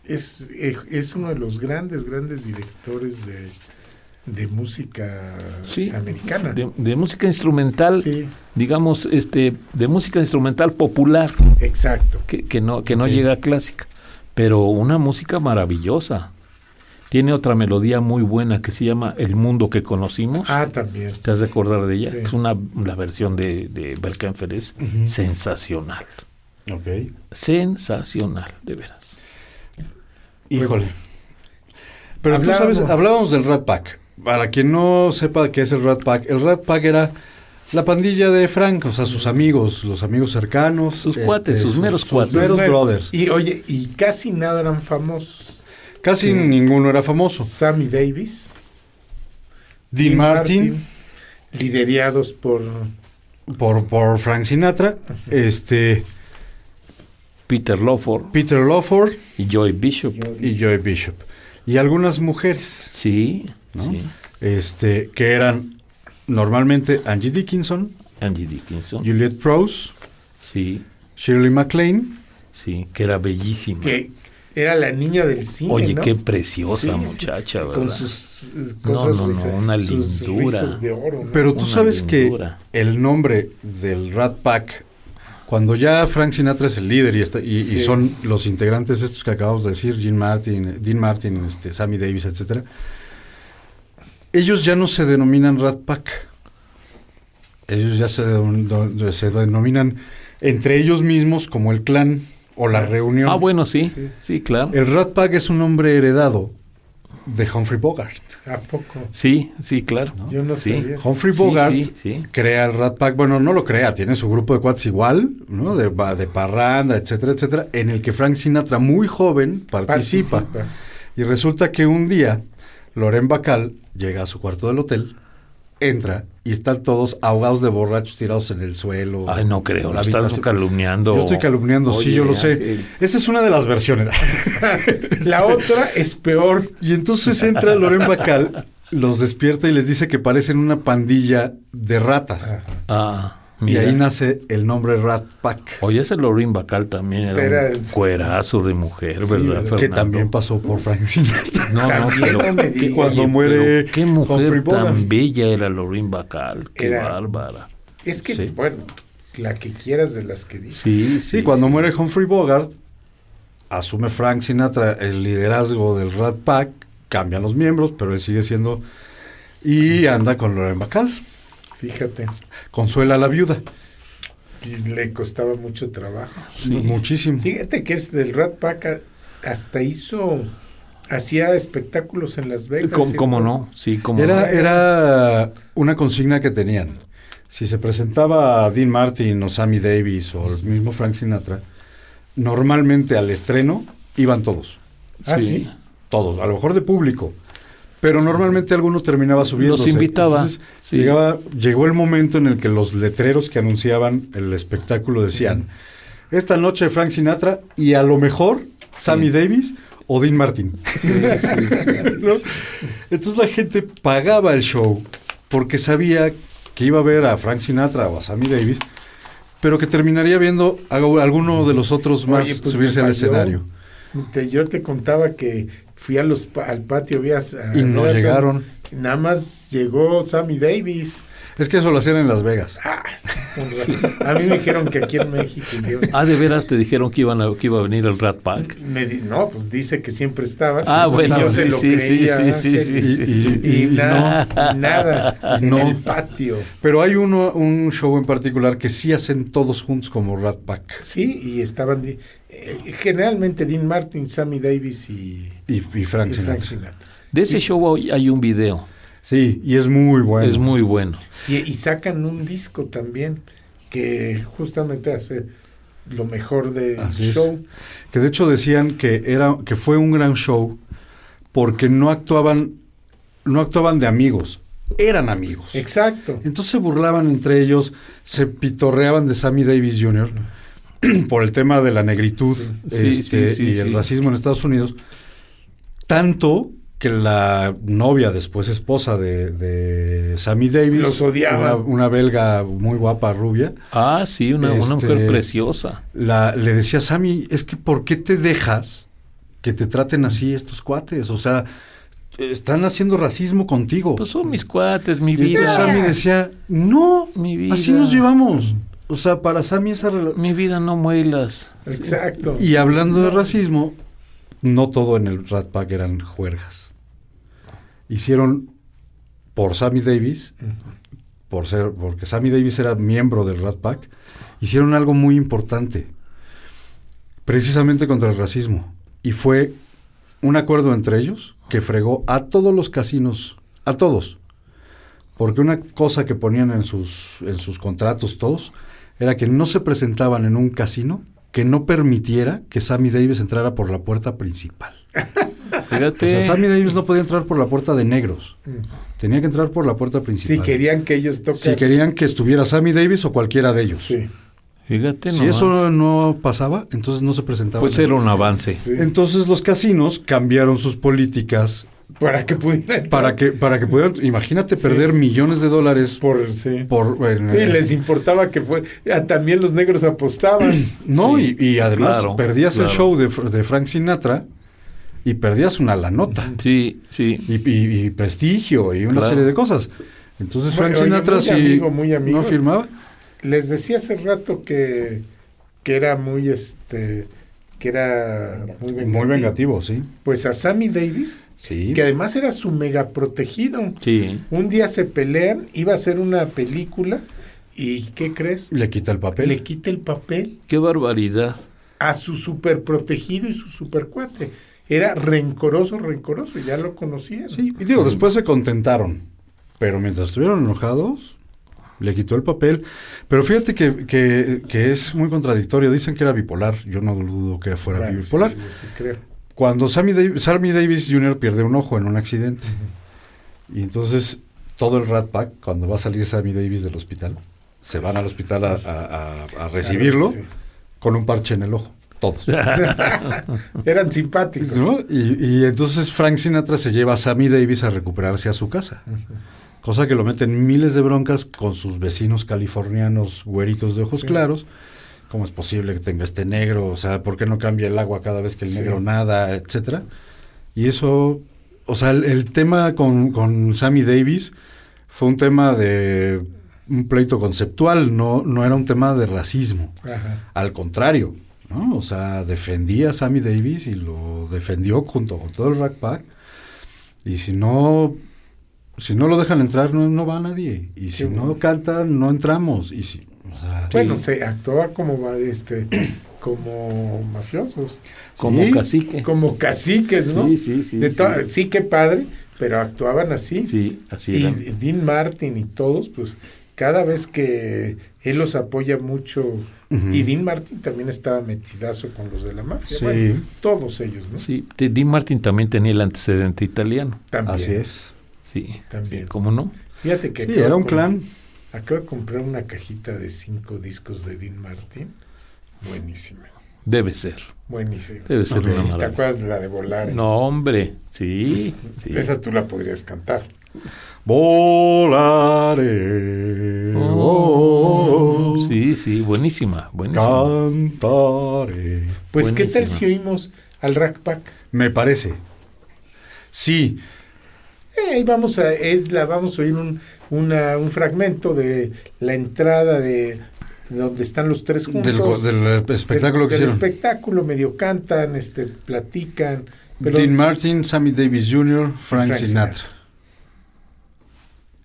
es, eh, es uno de los grandes, grandes directores de, de música Sí, americana. De, de música instrumental, Sí, digamos, este, de música instrumental popular, exacto. que, que no, que no llega a clásica, pero una música maravillosa. Tiene otra melodía muy buena que se llama El mundo que conocimos. Ah, también. ¿Te has de acordar de ella? Sí. Es una, la versión de, de es sensacional. Ok. Sensacional, de veras. Híjole. Pero tú Hablábamos- sabes, hablábamos del Rat Pack. Para quien no sepa qué es el Rat Pack, el Rat Pack era la pandilla de Frank, o sea, sus amigos, los amigos cercanos. Sus cuates, sus meros cuates. meros Pues, brothers. Y oye, y casi nada eran famosos. Casi Sí. ninguno era famoso. Sammy Davis, Dean Martin, liderados por por, por Frank Sinatra, este, Peter Lawford Peter Lawford y Joy Bishop. y Joy Bishop. Y algunas mujeres, Sí, ¿no? sí. este, que eran normalmente Angie Dickinson, Angie Dickinson. Juliette Prowse, Sí, Shirley MacLaine, sí, que era bellísima. que era la niña del cine, Oye, ¿no? qué preciosa Sí, sí, muchacha, ¿verdad? con sus eh, No, cosas no, no, risa- una sus lindura. de oro, ¿no? Pero tú Una sabes lindura. que el nombre del Rat Pack, cuando ya Frank Sinatra es el líder y, está, y, y Sí. son los integrantes estos que acabamos de decir, Dean Martin, Dean Martin este, Sammy Davis, etcétera, ellos ya no se denominan Rat Pack. Ellos ya se, denominan entre ellos mismos como el clan o la reunión. Ah, bueno, sí, Sí. sí, claro. El Rat Pack es un nombre heredado de Humphrey Bogart. ¿A poco? Sí, sí, claro. Yo no Sí. sabía. Humphrey Bogart sí, sí. crea el Rat Pack, bueno, no lo crea, tiene su grupo de cuates igual, ¿no? De, de parranda, etcétera, etcétera, en el que Frank Sinatra, muy joven, participa. Participa. Y resulta que un día, Loren Bacal llega a su cuarto del hotel, entra y están todos ahogados de borrachos tirados en el suelo. Ay, no creo, la estás calumniando. Yo estoy calumniando, sí, yo lo sé. Esa es una de las versiones. *laughs* La otra es peor. Y entonces entra Loren Bacal, los despierta y les dice que parecen una pandilla de ratas. Ah, Y ahí nace el nombre Rat Pack. Oye, ese Lorin Bacal también era, Era- un cuerazo de mujer, Sí, ¿verdad, que Fernando? también pasó por Frank Sinatra. No, no, pero no. Cuando oye, muere pero qué mujer tan bella era Lorin Bacal, qué Era- bárbara. Es que, Sí. bueno, la que quieras de las que dije. Sí, sí. Sí, cuando muere Humphrey Bogart, asume Frank Sinatra el liderazgo del Rat Pack, cambian los miembros, pero él sigue siendo... Y anda con Loren Bacal, Fíjate. consuela a la viuda, Y le costaba mucho trabajo. Sí. muchísimo. Fíjate que es del Rat Pack hasta hizo hacía espectáculos en Las Vegas. ¿Cómo, ¿sí? cómo no? Sí, como Era, era una consigna que tenían. Si se presentaba a Dean Martin o Sammy Davis o el mismo Frank Sinatra, normalmente al estreno iban todos. Ah, sí. Todos, a lo mejor de público. Pero normalmente alguno terminaba subiendo. Los invitaba, sí. llegaba, llegó el momento en el que los letreros que anunciaban el espectáculo decían, esta noche Frank Sinatra y a lo mejor Sammy Davis o Dean Martin. *laughs* ¿No? Entonces la gente pagaba el show porque sabía que iba a ver a Frank Sinatra o a Sammy Davis, pero que terminaría viendo a alguno de los otros más Oye, pues, subirse al escenario. Yo te contaba que fui a los pa- al patio, vi a- a- Y no a- llegaron. Nada más llegó Sammy Davis. Es que eso lo hacían en Las Vegas. Ah, a mí me dijeron que aquí en México. yo- *laughs* Ah, de veras te dijeron que, iban a- que iba a venir el Rat Pack. me di- no, pues dice que siempre estabas. Ah, bueno, yo sí, se lo sí, sí, creía, sí, sí, Y- sí. y- Y, y nada, No. en el patio. Pero hay uno, un show en particular que sí hacen todos juntos como Rat Pack. Sí, y estaban eh, generalmente Dean Martin, Sammy Davis y, Y, y Frank y Sinatra. Frank Sinatra. De ese show hay, hay un video. Sí, y es muy bueno. Es muy bueno. Y, y sacan un disco también que justamente hace lo mejor del Así es. show. Que de hecho decían que era que fue un gran show porque no actuaban no actuaban de amigos, eran amigos. Exacto. Entonces se burlaban entre ellos, se pitorreaban de Sammy Davis Jr. *clears throat* por el tema de la negritud Sí. este, Sí, sí, sí, y el sí. racismo en Estados Unidos. Tanto que la novia, después esposa de, de Sammy Davis, Los odiaba. Una, una belga muy guapa, rubia, Ah, sí, una, una Este- mujer preciosa. la, le decía a Sammy, es que ¿por qué te dejas que te traten así estos cuates? O sea, están haciendo racismo contigo. Pues son mis cuates, mi y entonces vida. Sammy decía, no, Mi vida. así nos llevamos. O sea, para Sammy esa Mi vida no muelas. Exacto. Y hablando de racismo, no todo en el Rat Pack eran juergas. Hicieron por Sammy Davis, por ser, porque Sammy Davis era miembro del Rat Pack, hicieron algo muy importante, precisamente contra el racismo. Y fue un acuerdo entre ellos que fregó a todos los casinos, a todos. Porque una cosa que ponían en sus, en sus contratos todos era que no se presentaban en un casino que no permitiera que Sammy Davis entrara por la puerta principal. *laughs* O Fíjate. sea, Sammy Davis no podía entrar por la puerta de negros. Tenía que entrar por la puerta Si principal. querían que ellos tocaran. Si querían que estuviera Sammy Davis o cualquiera de ellos. Sí, Fíjate Si nomás. eso no pasaba, entonces no se presentaban. Pues era un avance. sí. Entonces los casinos cambiaron sus políticas Para que pudieran. para que para que pudieran, imagínate Sí. perder millones de dólares por, Por, sí. en, Sí, eh, les importaba que fue. también los negros apostaban. *clears throat* no Sí, y, y además claro, perdías el show de, de Frank Sinatra y perdías una la nota Sí, sí. y, y- y prestigio y una Claro. serie de cosas. Entonces Frank Oye, Sinatra muy si amigo, muy amigo. no firmaba. Les decía hace rato que, que era muy este. que era muy vengativo. Muy vengativo, sí. Pues a Sammy Davis, Sí. que además era su mega protegido. Sí. Un día se pelean, iba a hacer una película y ¿qué crees? Le quita el papel. Le quita el papel Qué barbaridad. a su super protegido y su super cuate. Era rencoroso, rencoroso, ya lo conocían. Sí, y digo, después se contentaron. Pero mientras estuvieron enojados, le quitó el papel. Pero fíjate que, que- que es muy contradictorio. Dicen que era bipolar. Yo no dudo que fuera Bueno, bipolar. sí, sí, creo. Cuando Sammy, Dav- Sammy Davis Jr. pierde un ojo en un accidente. Y entonces todo el Rat Pack, cuando va a salir Sammy Davis del hospital, se van al hospital a, a- a- a recibirlo Sí. con un parche en el ojo. Todos. *laughs* Eran simpáticos. ¿no? Y, y entonces Frank Sinatra se lleva a Sammy Davis a recuperarse a su casa. Cosa que lo mete en miles de broncas con sus vecinos californianos güeritos de ojos Sí. claros. ¿Cómo es posible que tenga este negro? O sea, ¿por qué no cambia el agua cada vez que el Sí. negro nada? Etcétera. Y eso, o sea, el, el tema con, con Sammy Davis fue un tema de un pleito conceptual, no, no era un tema de racismo. Ajá. Al contrario, ¿no? O sea, defendía a Sammy Davis y lo defendió junto con todo el Rack Pack. Y si no, si no lo dejan entrar, no, no va nadie. Y si no canta, no entramos. Y si, o sea, Bueno, sí. se actuaba como va, este *clears throat* como mafiosos, Como Sí. cacique. como caciques, ¿no? Sí, sí, sí, De sí. sí, qué padre, pero actuaban así. Sí, así y era. Dean Martin y todos, pues cada vez que él los apoya mucho, y Dean Martin también estaba metidazo con los de la mafia, Sí. bueno, todos ellos, ¿no? Sí, Dean Martin también tenía el antecedente italiano. También. Así es. Sí, También. sí, ¿cómo no? Fíjate que Sí, era un clan. Acabo de comprar una cajita de cinco discos de Dean Martin. Buenísima, Debe ser. buenísima. Debe ser Ok. una ¿Te maravilla. acuerdas de la de volar? No, hombre. Sí, sí. Esa tú la podrías cantar. Volaré. Oh, oh, sí, sí, buenísima, buenísima. Cantaré. Pues, ¿qué tal si oímos al Rack Pack? Me parece. Sí, ahí vamos a, es la, vamos a oír un, una- un fragmento de la entrada de donde están los tres juntos. del, go- del espectáculo que del hicieron. espectáculo, medio cantan, este, platican. Pero, Dean Martin, Sammy Davis Jr., Frank, Frank Sinatra. Sinatra.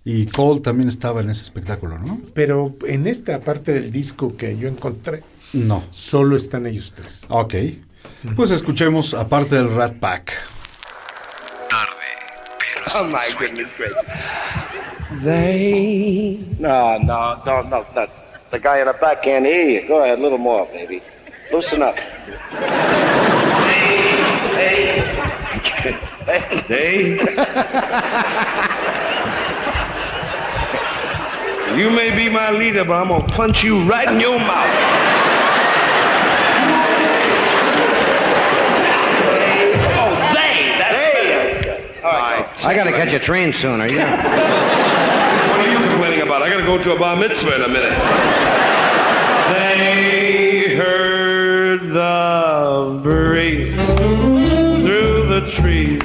Y Cole también estaba en ese espectáculo, ¿no? pero en esta parte del disco que yo encontré, No. solo están ellos tres. Ok. Pues escuchemos aparte del Rat Pack. Tarde, *laughs* oh my goodness sueño. They. No, no, no, no, no. The guy in the back can't hear you. Go ahead, a little more, baby. Loosen up. Hey, hey, hey. you may be my leader, but I'm gonna punch you right in your mouth. I gotta catch a train sooner. Yeah. *laughs* What are you complaining about? I gotta go to a bar mitzvah in a minute. They heard the breeze through the trees,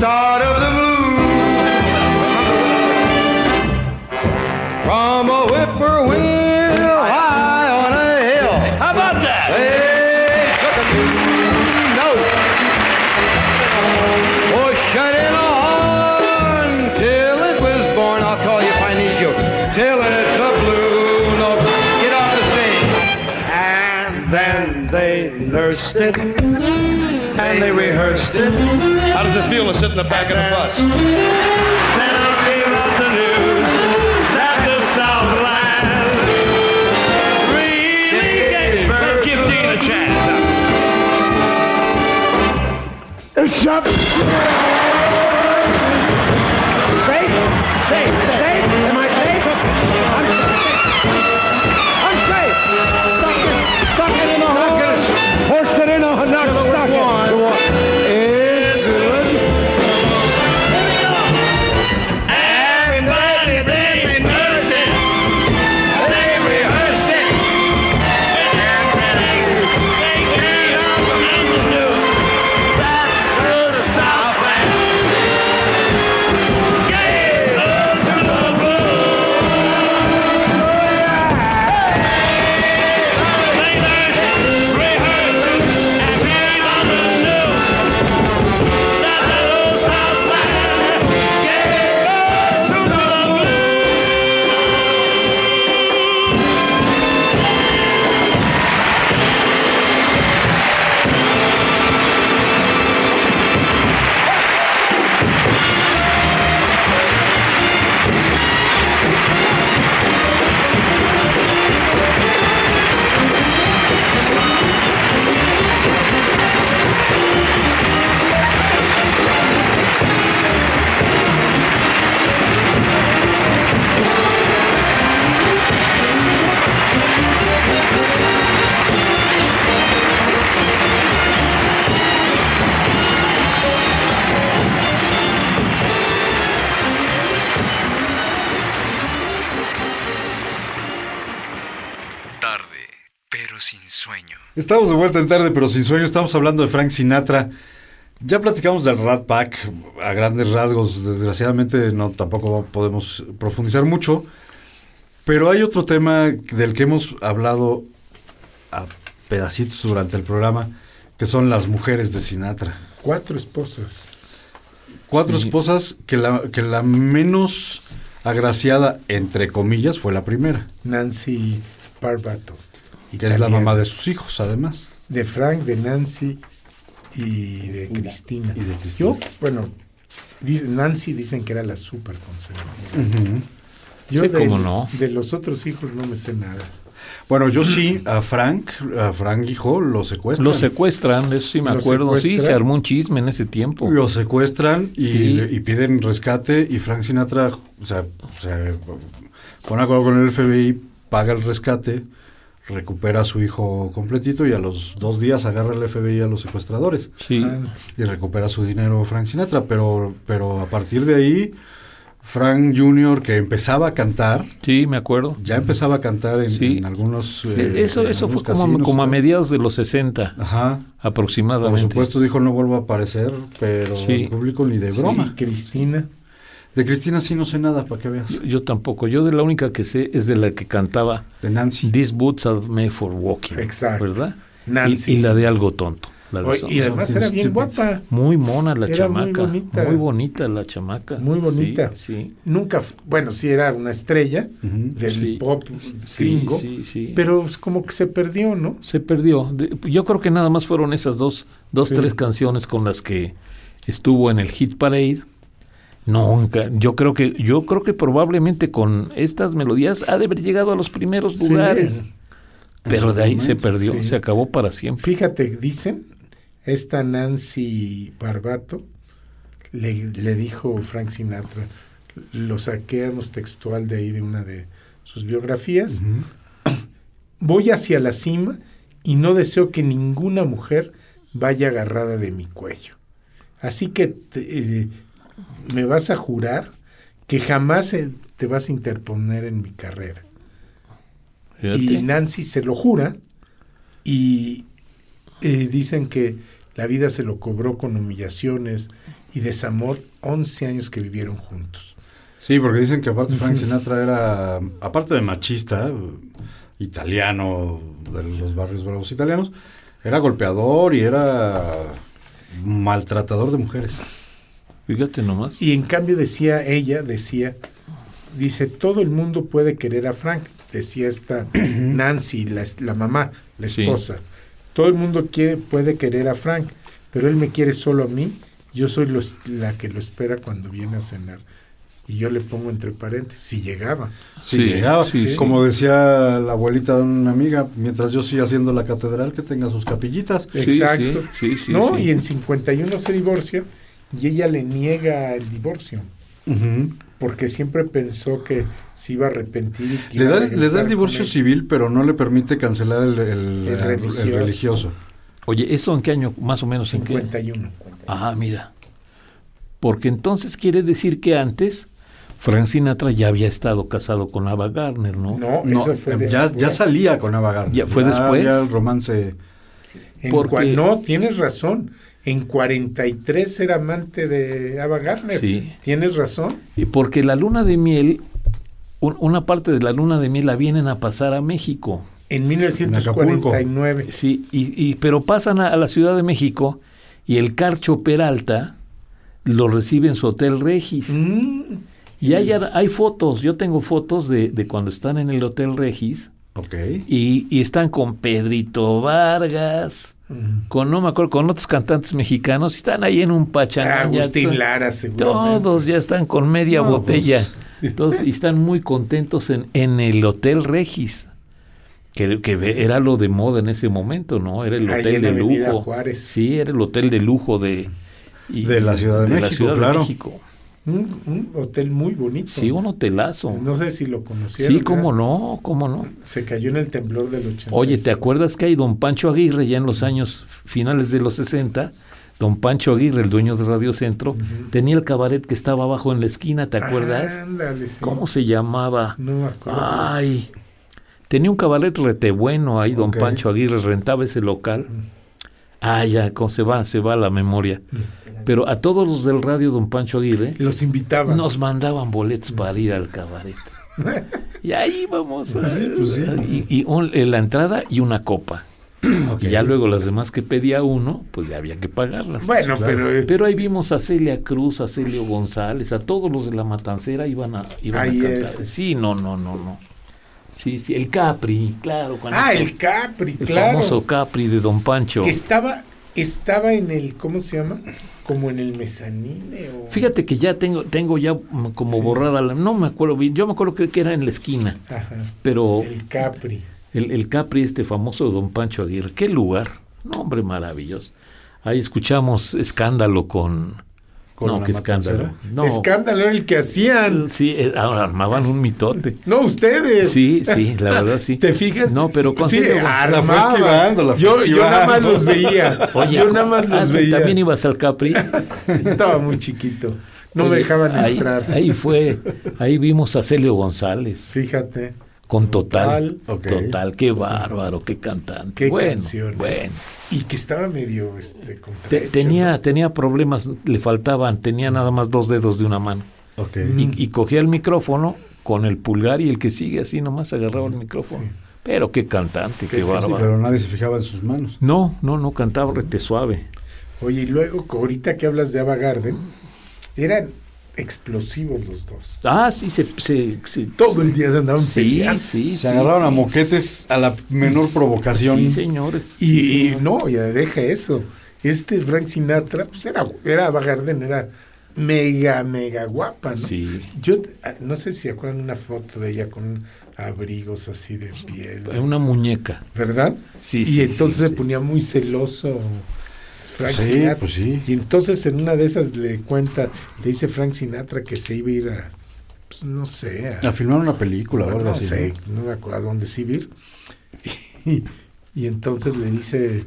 start of the blues. From a whippoorwill high on a hill. How about that? They took a note. Shut in a till it was born. I'll call you if I need you. Till it's a blue note. Get off the stage. And then they nursed it. And they rehearsed it. How does it feel to sit in the back of the bus? Then I gave out the news that the Southland really gave birth. Let's give Dean a chance. It's up. Safe? Safe? Safe? Am I safe? I'm safe. I'm safe. Stuck it, stuck it in a horse. Horse it in a horse. Stuck it. Estamos de vuelta en tarde, pero sin sueño. Estamos hablando de Frank Sinatra. Ya platicamos del Rat Pack a grandes rasgos. Desgraciadamente, no tampoco podemos profundizar mucho. Pero hay otro tema del que hemos hablado a pedacitos durante el programa, que son las mujeres de Sinatra. Cuatro esposas. Cuatro Sí. esposas que la, que la menos agraciada, entre comillas, fue la primera, Nancy Barbato. que es la mamá de sus hijos, además. De Frank, de Nancy y de Cristina. Y de Cristina. Yo, bueno, dice- Nancy dicen que era la súper conservadora. Yo Sí, de, cómo no. de los otros hijos no me sé nada. Bueno, yo sí, a Frank, a Frank hijo, lo secuestran. Lo secuestran, eso sí me Lo acuerdo. Sí, se armó un chisme en ese tiempo. Lo secuestran y, Sí. le- y piden rescate y Frank Sinatra, o sea, se pone acuerdo con el FBI, paga el rescate, recupera a su hijo completito y a los dos días agarra el FBI a los secuestradores Sí. Ah, y recupera su dinero Frank Sinatra, pero, pero a partir de ahí, Frank Jr., que empezaba a cantar, Sí, me acuerdo. ya empezaba a cantar en, Sí. en algunos... Sí, eh, eso en eso fue algunos como, casinos, como a mediados de los 60 Ajá. Por aproximadamente. supuesto dijo no vuelvo a aparecer, pero Sí. en público ni de broma. Cristina. De Cristina sí no sé nada, para que veas. Yo, yo tampoco. Yo de la única que sé es de la que cantaba De Nancy. These boots are made for walking. Exacto. ¿Verdad? Nancy, y, y la de algo tonto. la de Oye, y además era bien guapa. Muy mona la Era muy chamaca. bonita. Muy bonita la chamaca. Muy bonita. Sí, sí. Nunca, bueno, sí era una estrella Ujú. del Sí. pop gringo, sí, sí. pero es como que se perdió, ¿no? Se perdió. De- yo creo que nada más fueron esas dos, dos Sí. tres canciones con las que estuvo en el Hit Parade. Nunca. Yo creo que, yo creo que probablemente con estas melodías ha de haber llegado a los primeros Sí. lugares. Pero de ahí se perdió, sí. se acabó para siempre. Fíjate, dicen, esta Nancy Barbato le, le dijo Frank Sinatra, lo saqueamos textual de ahí de una de sus biografías, voy hacia la cima y no deseo que ninguna mujer vaya agarrada de mi cuello. Así que te- eh, me vas a jurar que jamás te vas a interponer en mi carrera. Fíjate. Y Nancy se lo jura y eh, dicen que la vida se lo cobró con humillaciones y desamor 11 años que vivieron juntos. Sí, porque dicen que aparte Frank Sinatra era, aparte de machista, italiano, de los barrios bravos italianos, era golpeador y era maltratador de mujeres. Fíjate nomás. Y en cambio decía ella, decía, dice, todo el mundo puede querer a Frank, decía esta *clears throat* Nancy, la, es- la mamá, la Sí. esposa. Todo el mundo quiere, puede querer a Frank, pero él me quiere solo a mí, yo soy los- la que lo espera cuando viene a cenar. Y yo le pongo entre paréntesis, si llegaba. Sí, Sí, llegaba. sí, sí. Como decía la abuelita de una amiga, mientras yo siga haciendo la catedral, que tenga sus capillitas. Sí, Exacto. sí, sí, sí, no, sí. y en 51 se divorcia y ella le niega el divorcio. Ujú. porque siempre pensó que se iba a arrepentir. y que Le iba a da, le da el divorcio civil, pero no le permite cancelar el, el- El el religioso. religioso. Oye, ¿eso en qué año más o menos? ¿En qué? 51. Ah, mira. Porque entonces quiere decir que antes Frank Sinatra ya había estado casado con Ava Gardner, ¿no? No, No, eso fue ya, después. ya salía con Ava Gardner. ¿Ya fue después? Ya el romance. En porque- cua- no, tienes razón. En 43 era amante de Ava Gardner. Sí. Tienes razón. Y Porque la luna de miel, un- una parte de la luna de miel la vienen a pasar a México. En 1949. Sí, y, y- pero pasan a, a la Ciudad de México y el Carcho Peralta lo recibe en su Hotel Regis. Mm, Y hay, hay fotos, yo tengo fotos de, de cuando están en el Hotel Regis Ok. y, y están con Pedrito Vargas, con no me acuerdo, con otros cantantes mexicanos, y están ahí en un pachangán. ya Agustín to- Lara, seguramente. Todos ya están con media No, botella. *laughs* Todos, y están muy contentos en, en el Hotel Regis. Que, que era lo de moda en ese momento, ¿no? Era el Ahí hotel en de Avenida lujo. Juárez. Sí, era el hotel de lujo de... y- De la Ciudad de la México, Ciudad de. México. Un, un hotel muy bonito. Sí, un hotelazo. No sé si lo conocieron. Sí, cómo no, cómo no. Se cayó en el temblor del 80. Oye, ¿te acuerdas que hay don Pancho Aguirre ya en los años finales de los 60? Don Pancho Aguirre, el dueño de Radio Centro, tenía el cabaret que estaba abajo en la esquina, ¿te acuerdas? Ándale, sí. ¿Cómo se llamaba? No me acuerdo. Ay, Tenía un cabaret rete bueno ahí, don. Pancho Aguirre rentaba ese local. Ah, ya, cómo se va, se va la memoria. Pero a todos los del radio, don Pancho Aguirre, Los invitaban. nos mandaban boletos para ir al cabaret. *laughs* Y ahí vamos. a- y, y un- eh, la entrada y una copa. *clears throat* Y ya luego las demás que pedía uno, pues ya había que pagarlas. Bueno, pero, eh, Pero ahí vimos a Celia Cruz, a Celio González, a todos los de la Matancera iban a, iban a cantar. es. Sí, no, no, no, no. Sí, sí, el Capri, claro. ah, el Capri, el claro. famoso Capri de Don Pancho. Que estaba, estaba en el, ¿cómo se llama? Como en el mezanine. O... Fíjate que ya tengo, tengo ya como Sí. borrada, la- no me acuerdo bien, yo me acuerdo que, que era en la esquina, Ajá. pero El Capri. el, el Capri, este famoso Don Pancho Aguirre, qué lugar, no, hombre, maravilloso. Ahí escuchamos escándalo con... ¿Con no, la qué escándalo. No, Escándalo era el que hacían. sí, eh, ahora armaban un mitote. No, ustedes. Sí, sí, la verdad sí. ¿Te fijas? No, pero con sí, armaban. la yo, yo nada más los veía. Oye, yo nada más los ah, ¿tú veía. También ibas al Capri. *laughs* Estaba muy chiquito. No me dejaban ahí, entrar. Ahí fue, ahí vimos a Celio González. Fíjate. Con total, total, qué bárbaro, qué cantante. Qué bueno, canciones. bueno. Y que estaba medio este, Te- tenía, ¿no? tenía problemas, le faltaban, tenía nada más dos dedos de una mano. Ok. Y, y cogía el micrófono con el pulgar y el que sigue así nomás agarraba el micrófono. Pero qué cantante, qué, Sí, bárbaro. pero nadie se fijaba en sus manos. No, no, no cantaba rete suave. Oye, y luego, ahorita que hablas de Ava Garden, eran explosivos los dos. Ah, sí, se... se, se- Todo el día se andaban Sí, peleando. sí, Se sí, agarraron sí. a moquetes a la menor provocación. Sí, señores. Y, sí, y no, ya deja eso. Este Frank Sinatra, pues era, era Ava Garden, era mega, mega guapa, ¿no? Sí. Yo ah, no sé si se acuerdan una foto de ella con abrigos así de piel. Una muñeca. ¿Verdad? Sí, y sí, entonces sí, se sí. ponía muy celoso Frank Sí, Sinatra. pues sí. Y entonces en una de esas le cuenta, le dice Frank Sinatra que se iba a ir a, pues, no sé, a, A filmar una película o bueno, algo no así. sé, ¿no? no me acuerdo a dónde se iba a ir. *laughs* Y, y entonces le dice,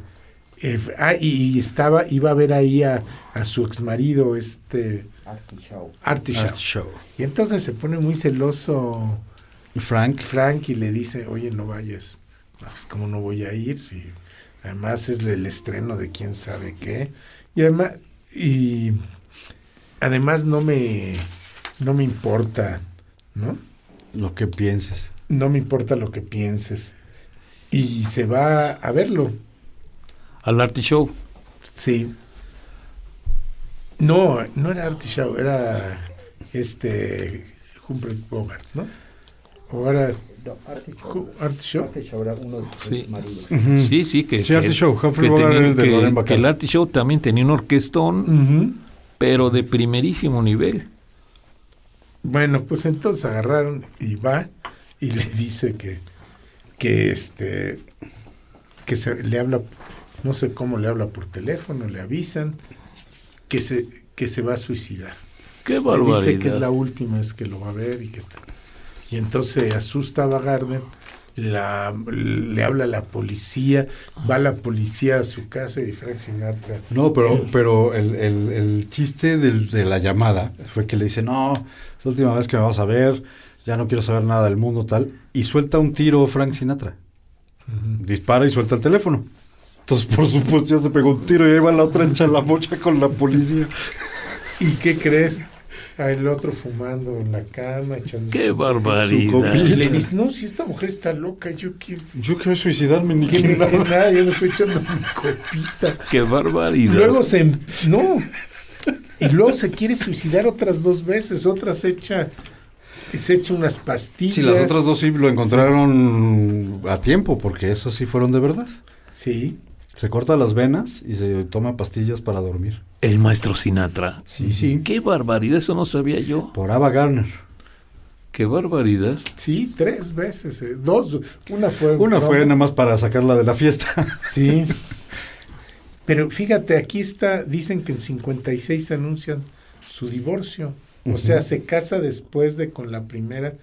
eh, ah, y estaba, iba a ver ahí a, a su ex marido, este Artie Shaw. Art show. Y entonces se pone muy celoso Frank. Frank y le dice, oye, no vayas. No, pues, ¿cómo no voy a ir? Si además es el estreno de quién sabe qué. Y además, y además no me, no me importa, ¿no? Lo que pienses. No me importa lo que pienses. Y se va a verlo, Al Artie Show. sí. No, no era Artie Shaw, era este Humphrey Bogart, ¿no? O era Ju- Artie Shaw. Sí. Ujú. Sí, sí, que, Sí, que- Artie Show, Humphrey que tenía- el de que- el también tenía un orquestón, pero de primerísimo nivel. Bueno, pues entonces agarraron y va y le dice que, que este, que se le habla, no sé cómo le habla por teléfono, le avisan que se, que se va a suicidar. Qué Le dice que es barbaridad. la última vez que lo va a ver y que tal. Y entonces se asusta a Bagarden, la, le habla a la policía, va la policía a su casa y Frank Sinatra. No, pero, pero el, el, el chiste del- de la llamada fue que le dice, no, es la última vez que me vas a ver, ya no quiero saber nada del mundo, tal. Y suelta un tiro Frank Sinatra. Dispara y suelta el teléfono. Entonces, por supuesto, ya se pegó un tiro y ahí va la otra en chalamocha con la policía. ¿Y qué crees? El otro fumando en la cama, echando Qué su- barbaridad. copita. Y le dice, no, si esta mujer está loca, yo quiero... Yo quiero suicidarme, ni me nada. *laughs* yo no estoy echando mi copita. Qué barbaridad. Luego se... em- No. Y luego se quiere suicidar otras dos veces, otras echa... Se echa unas pastillas. Sí, las otras dos sí lo encontraron a tiempo, porque esas sí fueron de verdad. Sí. Se corta las venas y se toma pastillas para dormir. El maestro Sinatra. Sí, sí. Qué barbaridad, eso no sabía yo. Por Ava Garner. Qué barbaridad. Sí, tres veces. eh, Dos. Una fue... Una broma. fue nada más para sacarla de la fiesta. *laughs* Sí. Pero fíjate, aquí está, dicen que en 56 anuncian su divorcio. O sea, se casa después de con la primera,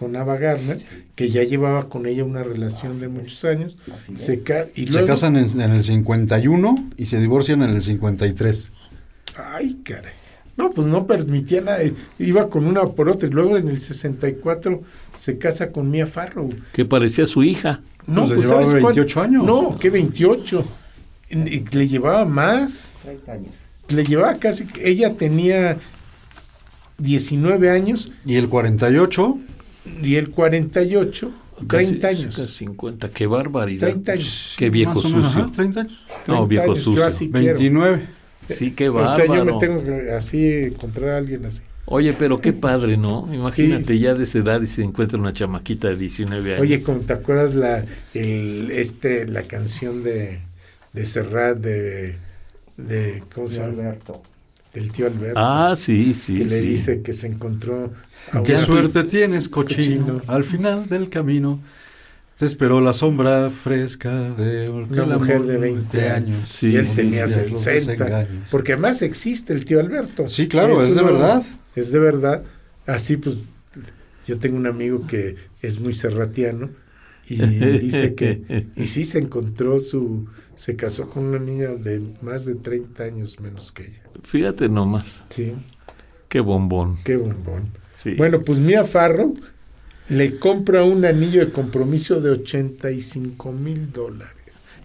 con Ava Gardner, que ya llevaba con ella una relación de muchos años. Se ca- y Se luego, casan en, en el 51 y se divorcian en el 53. Ay, caray. No, pues no permitía nada. Iba con una por otra. Y luego en el 64 se casa con Mia Farrow. Que parecía su hija. No, Pues le pues llevaba ¿sabes cuál? 28 años. No, que 28. Y Le llevaba más. 30 años. Le llevaba casi. Ella tenía 19 años Y el 48, y el 48, 30 Casi- años. casi 50. Qué barbaridad. 30 años. Qué viejo o menos, sucio. ajá, 30 años. No, 30 viejo años, yo sucio. así quiero. 29. Sí, qué O bárbaro. sea, yo me tengo que así encontrar a alguien así. Oye, pero qué padre, ¿no? Imagínate ya de esa edad y se encuentra una chamaquita de 19 años. Oye, como te acuerdas la el este la canción de de Serrat de de ¿cómo se llama? Alberto. Del tío Alberto. Ah, sí, sí. que le sí. dice que se encontró Qué una- suerte tienes, cochino. Cochino. Al final del camino te esperó la sombra fresca de una mujer de 20 años. Sí, y él tenía sí, los 60. desengaños. Porque además existe el tío Alberto. Sí, claro, es de uno- verdad. Es de verdad. Así pues, yo tengo un amigo que es muy serratiano y *laughs* dice que, y sí se encontró su, se casó con una niña de más de 30 años menos que ella. Fíjate nomás. Sí, Qué bombón. qué bombón. Sí. Bueno, pues Mia Farrow le compra un anillo de compromiso de 85 mil dólares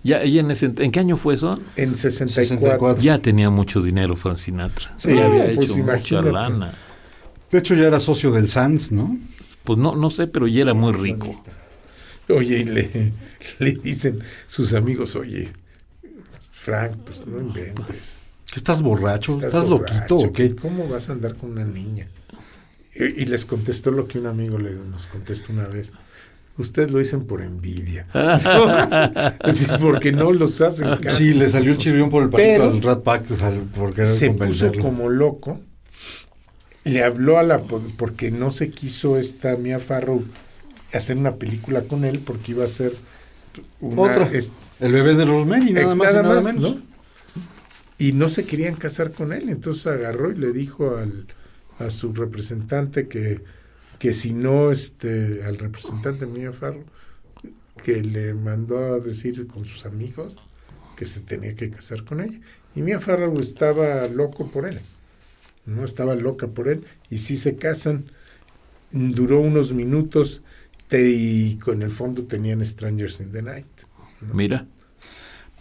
ya, ella en, ese, ¿En qué año fue eso? en 64. 64. Ya tenía mucho dinero Frank Sinatra. Sí, ya había pues hecho mucha lana. De hecho, ya era socio del Sands, ¿no? Pues no, no sé, pero ya era muy rico. Oye, y le, *laughs* le dicen sus amigos, oye, Frank, pues no inventes. ¿Qué estás borracho? ¿Estás, borracho, loquito o qué? ¿Cómo vas a andar con una niña? Y, y les contestó lo que un amigo le, nos contestó una vez. Ustedes lo dicen por envidia. *laughs* Sí, porque no los hacen caso. Sí, le salió el chirrión por el pajito Pero- al Rat Pack al- por querer se puso como loco. Le habló a la... po- Porque no se quiso esta Mia Farrow hacer una película con él porque iba a ser una... Otra. es- El bebé de Rosemary, nada más nada y nada más, menos. ¿no? Y no se querían casar con él, entonces agarró y le dijo al, a su representante que, que si no, este, al representante Mia Farrow, que le mandó a decir con sus amigos que se tenía que casar con ella. Y Mia Farrow estaba loco por él, no estaba loca por él, y sí se casan. Duró unos minutos te- y con el fondo tenían Strangers in the Night. ¿no? Mira.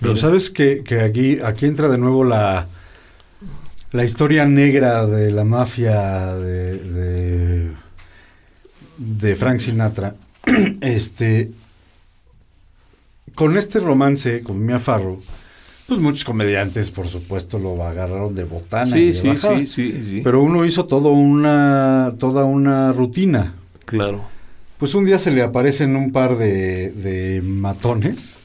Pero Mira. sabes que, que aquí, aquí entra de nuevo la, la historia negra de la mafia de, de, de Frank Sinatra. *clears throat* este, con este romance con Mia Farrow, pues muchos comediantes, por supuesto, lo agarraron de botana. y Sí, de sí, bajada. sí, sí, sí. Pero uno hizo todo una, toda una rutina. claro. Pues un día se le aparecen un par de, de matones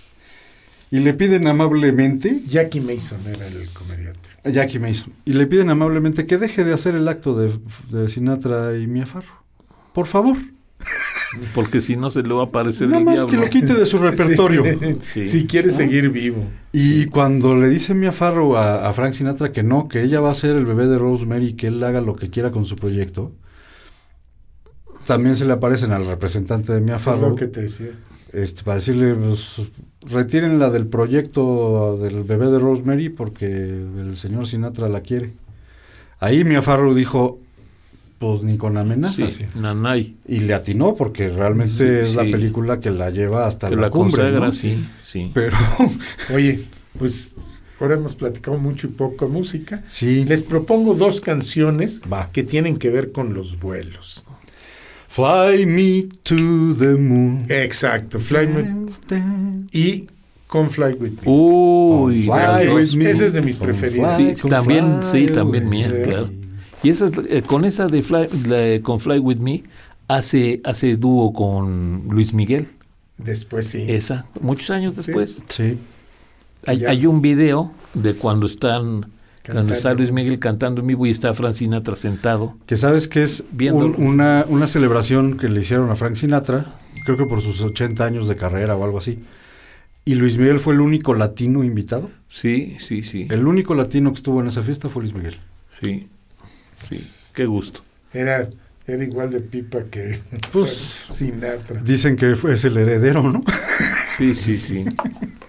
y le piden amablemente, Jackie Mason era el comediante. Jackie Mason, y le piden amablemente que deje de hacer el acto de, de Sinatra y Mia Farrow. Por favor, *laughs* Porque si no se le va a aparecer nada el más diablo. que lo quite de su *laughs* repertorio. *laughs* Sí. Si quiere seguir vivo. Y cuando le dice Mia Farrow a, a Frank Sinatra que no, que ella va a ser el bebé de Rosemary, que él haga lo que quiera con su proyecto, también se le aparecen al representante de Mia Es Farrow. lo que te decía. Este, para decirle, pues, retírenla del proyecto del bebé de Rosemary porque el señor Sinatra la quiere. Ahí Mia Farrow dijo, pues ni con amenazas. Sí, Nanay. Y le atinó porque realmente Sí, es la sí. película que la lleva hasta Que la, la cumbre. consagra, ¿no? sí, sí. Pero *laughs* Oye, pues ahora hemos platicado mucho y poco música. sí, Les propongo dos canciones Va. que tienen que ver con los vuelos. Fly me to the moon. Exacto, Fly Me y Con Fly With Me. Uy, Fly with me. Esa es de mis Con preferidas. fly, Sí, también, fly sí, también mía, claro. Y esa es, eh, con esa de Fly, la- con Fly With Me, hace, hace dúo con Luis Miguel. Después sí. Esa, muchos años después. Sí. Hay, Ya. hay un video de cuando están cuando está Cantando. Luis Miguel cantando en vivo y está Francina sentado. Que sabes que es un- una, una celebración que le hicieron a Frank Sinatra, creo que por sus 80 años de carrera o algo así. Y Luis Miguel fue el único latino invitado. Sí, sí, sí. El único latino que estuvo en esa fiesta fue Luis Miguel. Sí, sí. Qué gusto. Era, era igual de pipa que Pues- *laughs* Sinatra. Dicen que fue, es el heredero, ¿no? Sí, sí, sí. *laughs*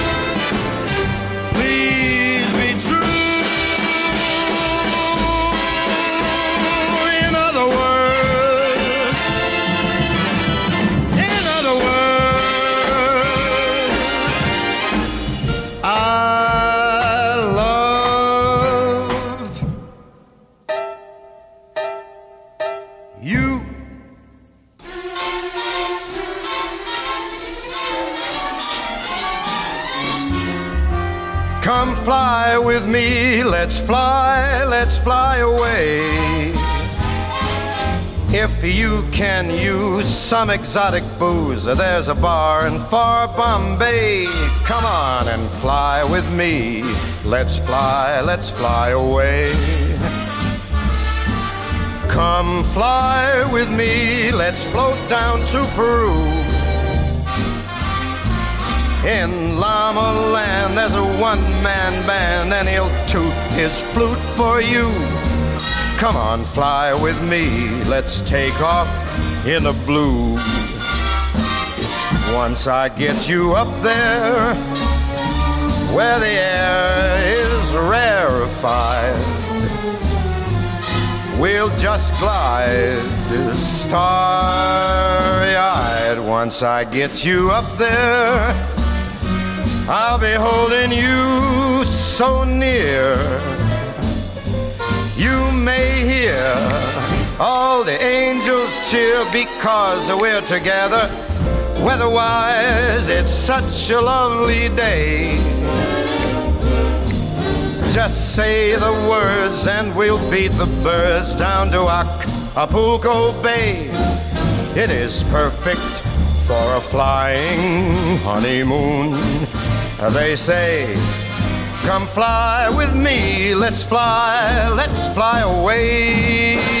some exotic booze, there's a bar in far Bombay. Come on and fly with me. Let's fly, let's fly away. Come fly with me, let's float down to Peru. In Llama Land, there's a one man band, and he'll toot his flute for you. Come on, fly with me. Let's take off in the blue. Once I get you up there, where the air is rarefied, we'll just glide starry eyed. Once I get you up there, I'll be holding you so near. You may hear all the angels cheer because we're together. Weatherwise, it's such a lovely day. Just say the words and we'll beat the birds down to Acapulco Bay. It is perfect for a flying honeymoon. They say, Come fly with me, let's fly, let's fly away.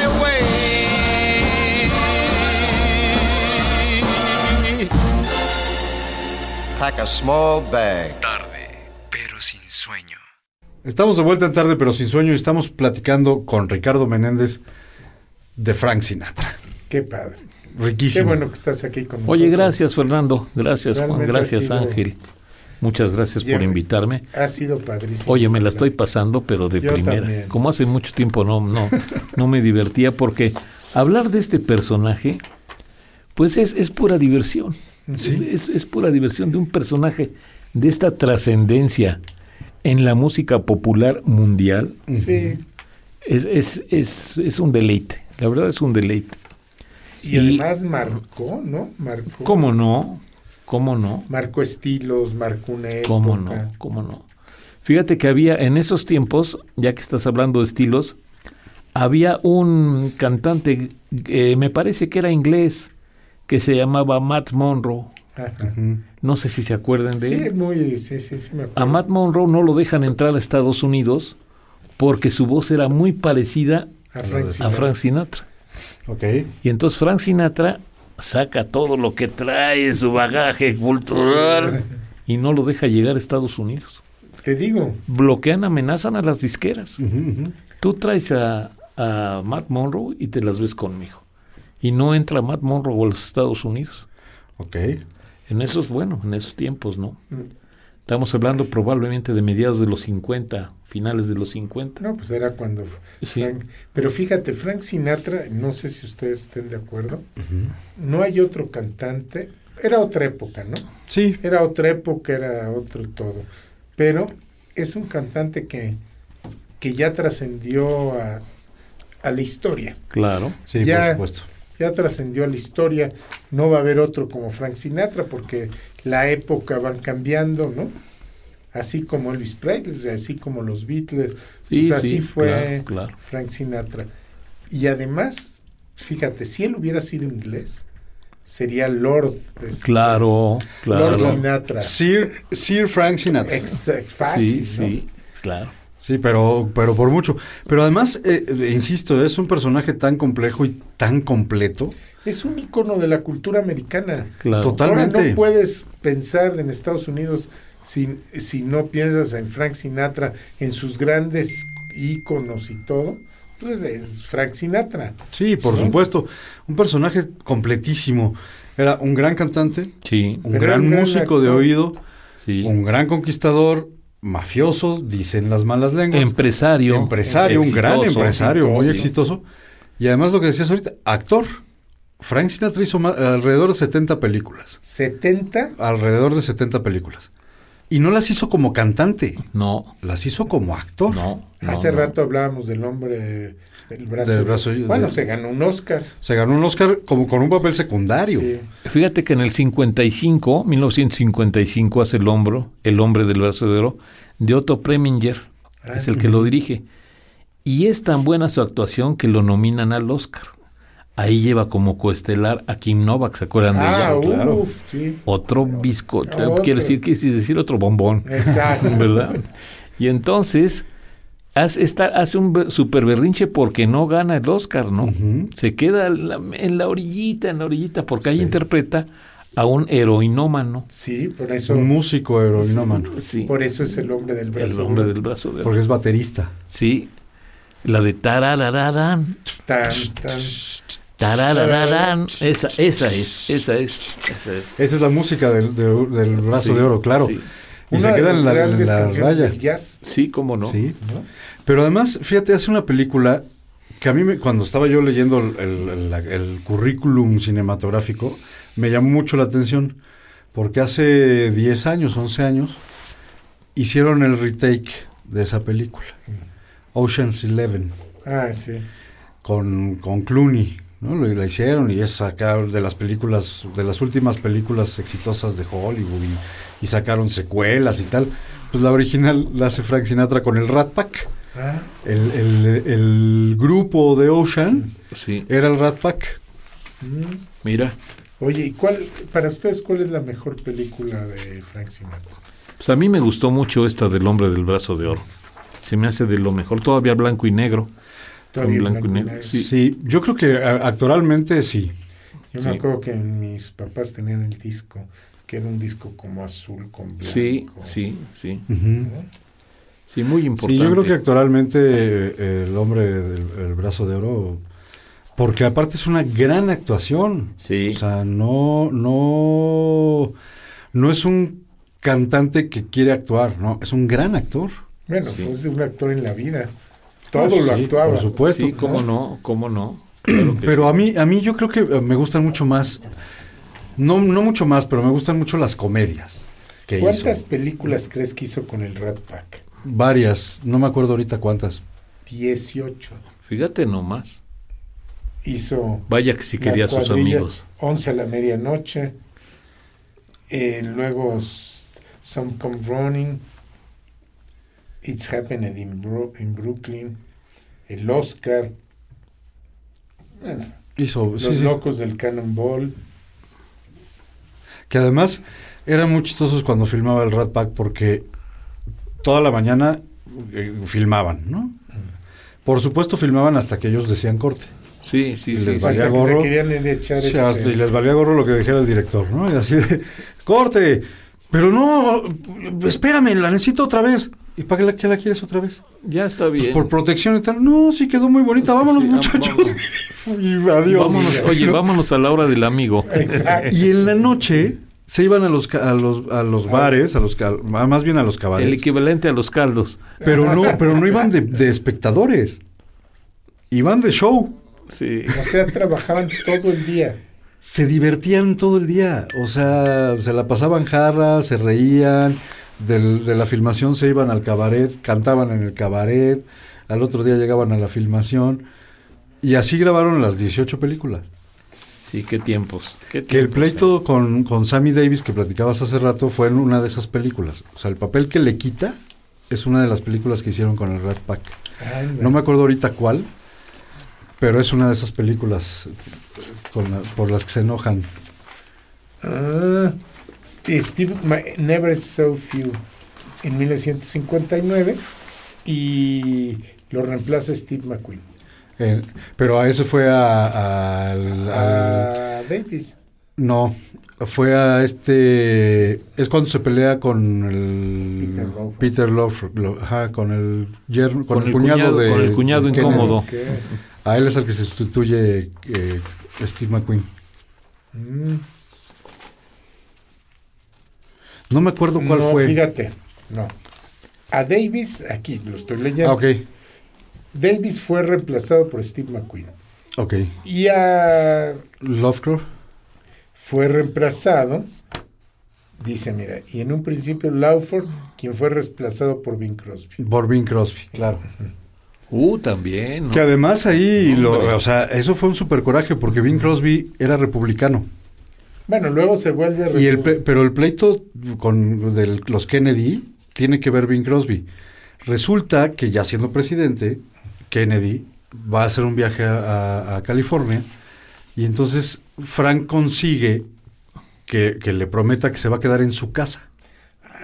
Pack a small bag. Tarde, pero sin sueño. Estamos de vuelta en tarde, pero sin sueño, y estamos platicando con Ricardo Menéndez de Frank Sinatra. Qué padre. Riquísimo. Qué bueno que estás aquí con nosotros. Oye, gracias Fernando, gracias Juan, gracias sido- Ángel. Muchas gracias por invitarme. Ha sido padrísimo. Oye, me la estoy pasando, pero de Yo primera. también. Como hace mucho tiempo no, no, no me divertía porque hablar de este personaje, pues es, es pura diversión. Es, es- es pura diversión de un personaje de esta trascendencia en la música popular mundial. Sí. Es, es, es, es un deleite, la verdad es un deleite. Y, Y- además marcó, ¿no? Marcó. ¿Cómo no? ¿Cómo no? Marcó estilos, marcó una época. ¿Cómo no? ¿Cómo no? Fíjate que había en esos tiempos, ya que estás hablando de estilos, había un cantante, eh, me parece que era inglés, que se llamaba Matt Monroe. Ajá. No sé si se acuerdan de Sí, él. muy, sí, sí, sí me acuerdo. A Matt Monroe no lo dejan entrar a Estados Unidos porque su voz era muy parecida A Frank a Sinatra. Frank Sinatra. Ok. Y entonces Frank Sinatra saca todo lo que trae, su bagaje cultural, y no lo deja llegar a Estados Unidos. Te digo, Bloquean, amenazan a las disqueras. Tú traes a, a Matt Monroe y te las ves conmigo. Y no entra Matt Monroe a los Estados Unidos. Ok. En esos, bueno, en esos tiempos, ¿no? Mm. Estamos hablando probablemente de mediados de los 50, finales de los 50. no, pues era cuando Sí. Frank- pero fíjate, Frank Sinatra, no sé si ustedes estén de acuerdo, no hay otro cantante, era otra época, ¿no? Sí. Era otra época, era otro todo, pero es un cantante que, que ya trascendió a, a la historia, Claro. Sí, Ya- por supuesto. Ya trascendió a la historia, no va a haber otro como Frank Sinatra porque la época van cambiando, ¿no? Así como Elvis Presley, así como los Beatles, Sí, pues así sí, fue claro, claro. Frank Sinatra. Y además, fíjate, si él hubiera sido inglés, sería Lord. de- Claro, claro. Lord Sinatra. Sir, Sir Frank Sinatra. Ex- fácil, Sí, ¿no? sí, claro. Sí, pero, pero por mucho. Pero además, eh, insisto, es un personaje tan complejo y tan completo. Es un icono de la cultura americana. Claro. Total. Ahora Totalmente. no puedes pensar en Estados Unidos si, si no piensas en Frank Sinatra, en sus grandes íconos y todo. Pues es Frank Sinatra. Sí, por ¿No? supuesto. Un personaje completísimo. Era un gran cantante, Sí, un gran un gran músico de oído, sí. un gran conquistador, mafioso, dicen las malas lenguas. Empresario. empresario, un gran empresario, muy exitoso. Y además lo que decías ahorita, actor. Frank Sinatra hizo alrededor de 70 películas. 70. Alrededor de 70 películas. Y no las hizo como cantante, No, las hizo como actor. no. no, Hace no. rato hablábamos del hombre del brazo. Del brazo- bueno, de- se ganó un Oscar. Se ganó un Oscar como con un papel secundario. Sí. Fíjate que en el 55, 1955, hace el hombro, el hombre del brazo de oro, de Otto Preminger, Ah, es el que lo dirige. Y es tan buena su actuación que lo nominan al Oscar. Ahí lleva como coestelar a Kim Novak, ¿se acuerdan de Ah, ella? claro. uf, sí. Otro bizcocho, quiere decir, quiere decir otro bombón. Exacto. *laughs* ¿verdad? Y entonces hace, está- hace un super berrinche porque no gana el Oscar, ¿no? Se queda en la, en la orillita, en la orillita, porque ahí interpreta a un heroinómano. Sí, por eso, Un músico heroinómano. Sí, por eso es el hombre del brazo. el hombre del brazo de oro. Porque es baterista. Sí, la de tararararán, Tan, tan. tararararán, esa, esa es, esa es, esa es. Esa es la música del, de- del brazo Sí, de oro, claro. Sí. Y Una se queda las en la, en grandes la canciones raya. del jazz. Sí, cómo no. Sí. ¿no? Pero además, fíjate, hace una película que a mí, me- cuando estaba yo leyendo el, el- el- el currículum cinematográfico, me llamó mucho la atención. Porque hace 10 años, 11 años, hicieron el retake de esa película. Ocean's Eleven. Ah, sí. con, con Clooney, ¿no? Lo, la hicieron y es acá de las películas, de las últimas películas exitosas de Hollywood y sacaron secuelas y tal. Pues la original la hace Frank Sinatra con el Rat Pack. Ah, El, el- el grupo de Ocean Sí, era el Rat Pack. mm. mira. Oye, ¿y cuál, para ustedes, cuál es la mejor película de Frank Sinatra? Pues a mí me gustó mucho esta del hombre del brazo de oro. Se me hace de lo mejor, todavía blanco y negro. Todavía blanco y negro, sí. Sí, yo creo que a- actualmente sí. Yo Sí. me acuerdo que mis papás tenían el disco, que era un disco como azul con blanco. Sí, sí, sí. Sí, muy Sí, importante. yo creo que actualmente eh, el hombre del el brazo de oro, porque aparte es una gran actuación. Sí. O sea, no, no, no es un cantante que quiere actuar, no, es un gran actor. Bueno, Sí. fue un actor en la vida. Todo Ah, lo sí, actuaba. por supuesto. Sí, cómo no, cómo no. *clears throat* Claro Pero sí. a mí, a mí yo creo que eh, me gustan mucho más, no, no mucho más, pero me gustan mucho las comedias que ¿Cuántas hizo. películas crees que hizo con el Rat Pack? Varias, no me acuerdo ahorita cuántas. 18. Fíjate nomás. Hizo Vaya que si quería a sus amigos. 11 a la medianoche. Eh, luego Some Come Running. It's Happened in, Brooklyn. El Oscar. Bueno, Hizo, Los sí, sí. Locos del Cannonball. Que además eran muy chistosos cuando filmaba el Rat Pack porque toda la mañana eh, filmaban, ¿no? Por supuesto filmaban hasta que ellos decían corte. Sí, sí, Y sí. les sí. valía que gorro. se querían ir a echar O sea, este- y les valía gorro lo que dijera el director, ¿no? Y así de, corte, pero no, espérame, la necesito otra vez. ¿Y para qué la, qué la quieres otra vez? Ya está Pues bien. por protección y tal. No, sí quedó muy bonita, vámonos Sí, ah, muchachos. *laughs* y adiós. Vámonos, oye, ¿No? vámonos a la hora del amigo. Exacto. Y en la noche se iban a los, a los, a los bares, a los, más bien a los El cabarets. equivalente a los caldos. Pero no, pero no iban de, de espectadores. Iban de show. Sí. O sea, trabajaban todo el día. Se divertían todo el día. O sea, se la pasaban jarras, se reían. Del- de la filmación se iban al cabaret, cantaban en el cabaret. Al otro día llegaban a la filmación. Y así grabaron las 18 películas. Sí, qué tiempos. qué Que el pleito con, con Sammy Davis que platicabas hace rato fue en una de esas películas. O sea, el papel que le quita es una de las películas que hicieron con el Rat Pack. No me acuerdo ahorita cuál, pero es una de esas películas con la- por las que se enojan. Ah, Steve Never So Few en 1959 y lo reemplaza Steve McQueen. Eh, pero a eso fue a, a- al- al- A Davis. no, fue a este es cuando se pelea con el Peter Lawford, lo- ajá, con el yerno, con, Con el, el cuñado, cuñado- de con el cuñado incómodo. A él es el que se sustituye eh, Steve McQueen. Mm. No me acuerdo cuál no, fue. fíjate, no. A Davis, aquí lo estoy leyendo. Ah, ok, Davis fue reemplazado por Steve McQueen. ok. Y a Lovecraft. fue reemplazado, dice, mira, y en un principio Lawford, quien fue reemplazado por Bing Crosby. Por Bing Crosby, claro. Uh, también. ¿no? Que además ahí, lo- o sea, eso fue un super coraje porque Bing Crosby era republicano. Bueno, luego se vuelve... Y el pero el pleito con del- los Kennedy tiene que ver Bing Crosby. Resulta que ya siendo presidente, Kennedy va a hacer un viaje a, a- a California y entonces Frank consigue que, que le prometa que se va a quedar en su casa.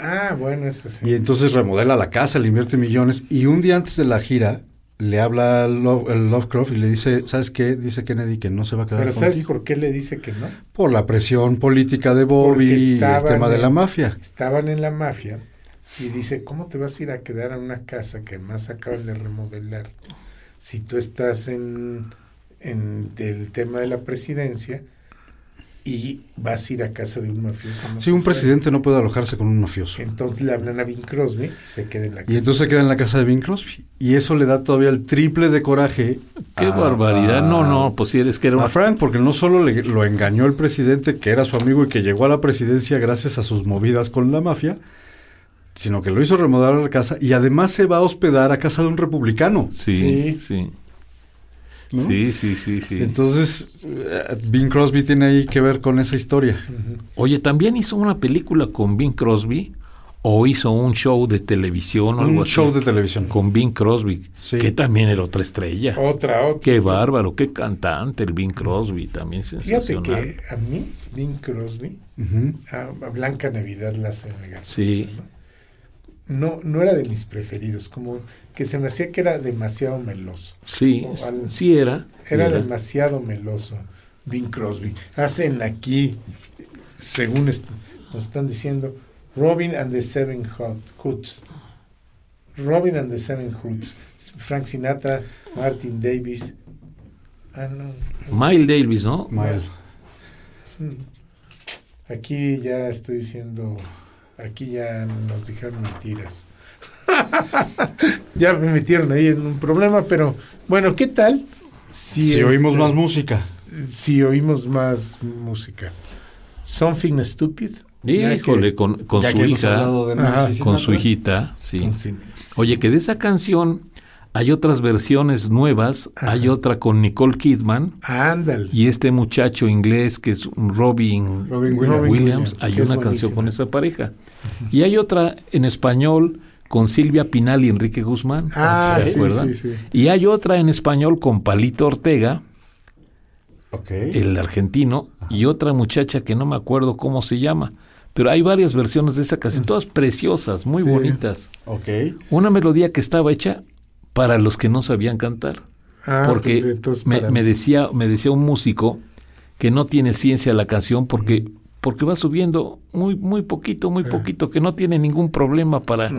Ah, bueno, eso sí. Y entonces remodela la casa, le invierte millones. Y un día antes de la gira, le habla a Lo- el Lovecraft y le dice, ¿sabes qué? Dice Kennedy que no se va a quedar Pero ¿sabes contigo. por qué le dice que no? Por la presión política de Bobby y el tema de en- la mafia. Estaban en la mafia y dice, ¿cómo te vas a ir a quedar a una casa que más acaban de remodelar si tú estás en, en el tema de la presidencia y vas a ir a casa de un mafioso? No Sí, un presidente no puede alojarse con un mafioso. Entonces le hablan a Bing Crosby y se queda en la casa. Y entonces se queda en la casa de Bing Crosby. Y eso le da todavía el triple de coraje. Qué a- barbaridad. No, a- no, pues si eres que era a una... Frank, porque no solo le- lo engañó el presidente, que era su amigo y que llegó a la presidencia gracias a sus movidas con la mafia, sino que lo hizo remodelar la casa y además se va a hospedar a casa de un republicano. Sí, Sí. sí. ¿No? Sí, sí, sí, sí. Entonces, eh, Bing Crosby tiene ahí que ver con esa historia. Oye, ¿también hizo una película con Bing Crosby? ¿O hizo un show de televisión o algo Un así? show de televisión. Con Bing Crosby, Sí. que también era otra estrella. Otra, otra. Qué bárbaro, qué cantante el Bing Crosby, también Fíjate sensacional. que a mí, Bing Crosby, a, a Blanca Navidad la hace negar. Sí. No, no era de mis preferidos, como que se me hacía que era demasiado meloso. Sí, al- sí era. Era era. demasiado meloso Bing Crosby. Hacen aquí, según est- nos están diciendo, Robin and the Seven Hoods. Robin and the Seven Hoods. Frank Sinatra, Martin Davis. Ah, no. Miles Davis, ¿no? Mael. Mm. Aquí ya estoy diciendo, aquí ya nos dijeron mentiras. *laughs* ya me metieron ahí en un problema, pero bueno, ¿qué tal? Si oímos este, más música. Si oímos más música. Something Stupid. Híjole, que- con, su hija, de con su hijita, sí. Oye, que de esa canción hay otras versiones nuevas, Ajá. hay otra con Nicole Kidman Ándale. y este muchacho inglés que es Robin, Robin Williams. Williams, Williams, hay una canción con esa pareja. Y hay otra en español con Silvia Pinal y Enrique Guzmán. Ah, ¿se sí, acuerdan? sí, sí. Y hay otra en español con Palito Ortega, Ok. el argentino, y otra muchacha que no me acuerdo cómo se llama. Pero hay varias versiones de esa canción, todas preciosas, muy Sí. bonitas. Ok. Una melodía que estaba hecha para los que no sabían cantar. Ah, porque pues entonces me, me decía, me decía un músico que no tiene ciencia la canción porque, porque va subiendo muy, muy poquito, Ah. muy poquito, que no tiene ningún problema para,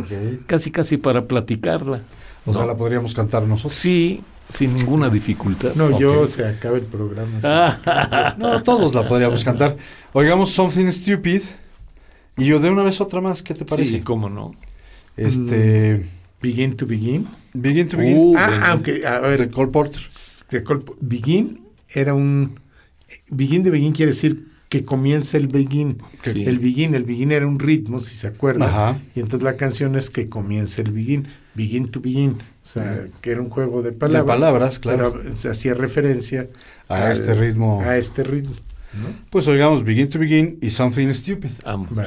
casi casi para platicarla. O sea, la podríamos cantar nosotros. Sí, sin ninguna dificultad. No, yo se acaba el programa. sí. Ah, *laughs* No, todos la podríamos cantar. Oigamos Something Stupid. Y yo de una vez otra más, ¿qué te parece? sí, cómo no. Este. Begin to Begin. Begin to Begin. Uh, ah, bueno. aunque, a de ver, Cole Porter. de Begin era un... Begin de Begin quiere decir que comienza el Begin. Sí. El Begin, el Begin era un ritmo, si se acuerdan. Ajá. Y entonces la canción es que comienza el Begin. Begin to Begin. O sea, que era un juego de palabras. De palabras, claro. Pero se hacía referencia A este ritmo. A este ritmo. ¿no? Pues oigamos Begin to Begin y Something Stupid. Vamos. Va.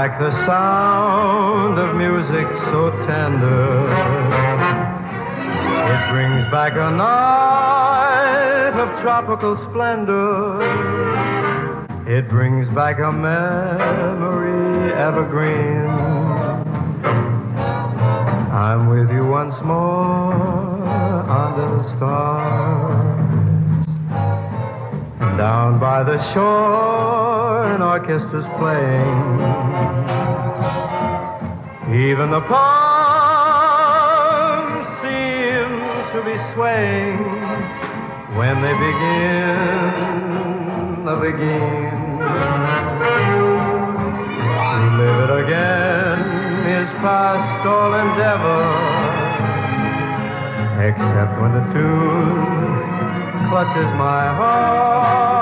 Back the sound of music so tender. It brings back a night of tropical splendor. It brings back a memory evergreen. I'm with you once more under the stars. Down by the shore, an orchestra's playing. Even the palms seem to be swaying when they begin, the begin. To live it again is past all endeavor, except when the tune clutches my heart,